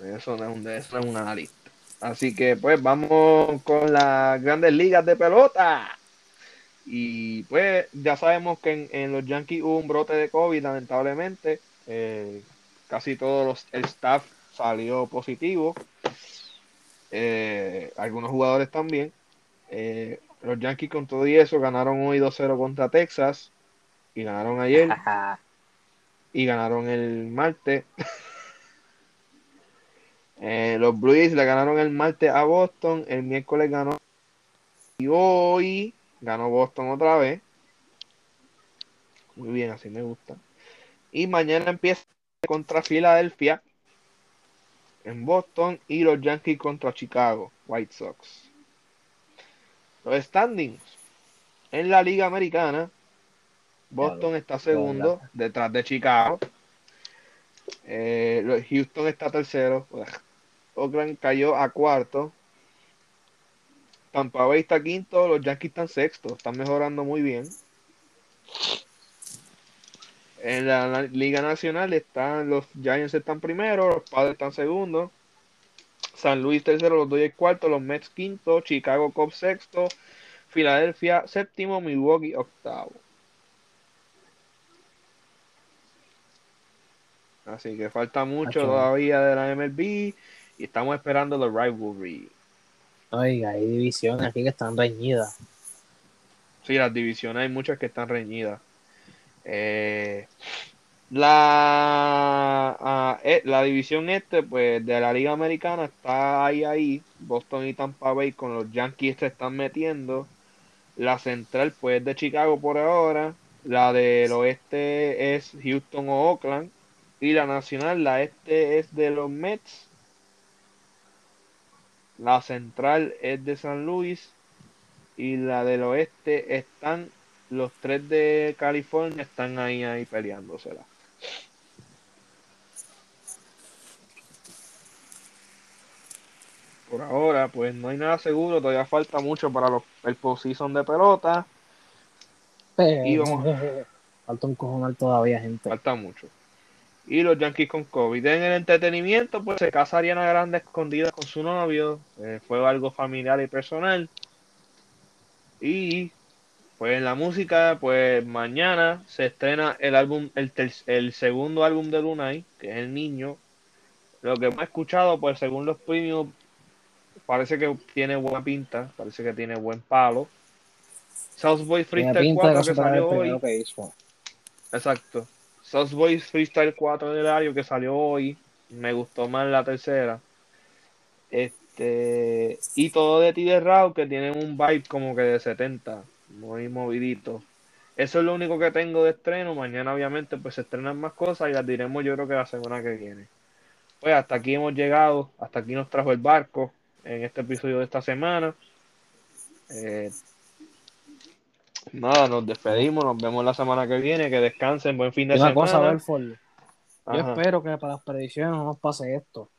Eso no es un, eso no es un analista. Así que pues vamos con las grandes ligas de pelota. Y pues ya sabemos que en, en los Yankees hubo un brote de COVID, lamentablemente. Eh, casi todos los el staff salió positivo. Eh, algunos jugadores también. Eh, los Yankees con todo y eso ganaron hoy 2-0 contra Texas. Y ganaron ayer y ganaron el martes. Eh, los Blues le ganaron el martes a Boston, el miércoles ganó y hoy ganó Boston otra vez. Muy bien, así me gusta. Y mañana empieza contra Filadelfia en Boston y los Yankees contra Chicago White Sox. Los standings en la Liga Americana. Boston está segundo detrás de Chicago. Eh, Houston está tercero. Ugh. Oakland cayó a cuarto. Tampa Bay está quinto. Los Yankees están sexto. Están mejorando muy bien. En la, la Liga Nacional están los Giants están primero, los Padres están segundo. San Luis tercero, los Dodgers cuarto, los Mets quinto, Chicago Cubs sexto, Filadelfia séptimo, Milwaukee octavo. Así que falta mucho todavía de la MLB y estamos esperando la rivalry. Oiga, hay divisiones aquí que están reñidas. Sí, las divisiones hay muchas que están reñidas. Eh, la, ah, eh, la división este, pues, de la Liga Americana está ahí, ahí. Boston y Tampa Bay con los Yankees se están metiendo. La central, pues, es de Chicago por ahora. La del oeste es Houston o Oakland. Y la nacional, la este es de los Mets. La central es de San Luis y la del oeste están los tres de California están ahí ahí peleándosela. Por ahora, pues no hay nada seguro, todavía falta mucho para los, el postseason de pelota, Pero Y vamos- falta un cojonal todavía, gente. falta mucho. Y los Yankees con COVID. En el entretenimiento, pues se casa Ariana Grande escondida con su novio. eh, fue algo familiar y personal. Y pues en la música, pues mañana se estrena el álbum, el, el segundo álbum de Lunay, que es El Niño. Lo que hemos escuchado, pues según los premios, parece que tiene buena pinta, parece que tiene buen palo. Southboy Freestyle pinta de 4 que salió hoy. que. Exacto. Sauce Boys Freestyle 4 del Ario que salió hoy. Me gustó más la tercera. Este. Y todo de ti de Raw que tienen un vibe como que de 70. Muy movidito. Eso es lo único que tengo de estreno. Mañana, obviamente, pues se estrenan más cosas y las diremos yo creo que la semana que viene. Pues hasta aquí hemos llegado. Hasta aquí nos trajo el barco en este episodio de esta semana. Eh, nada, nos despedimos. Nos vemos la semana que viene. Que descansen. Buen fin de una semana. cosa, yo espero que para las predicciones no nos pase esto.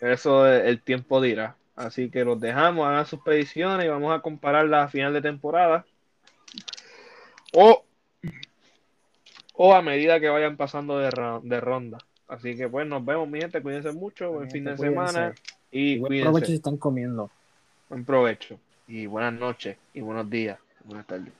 Eso es- el tiempo dirá. Así que los dejamos, hagan sus predicciones y vamos a compararlas a final de temporada. O o a medida que vayan pasando de, de ronda. Así que pues nos vemos, mi gente. Cuídense mucho. Buen fin de semana. Y, buen provecho si están comiendo. Buen provecho. Y buenas noches. Y buenos días. Buenas tardes.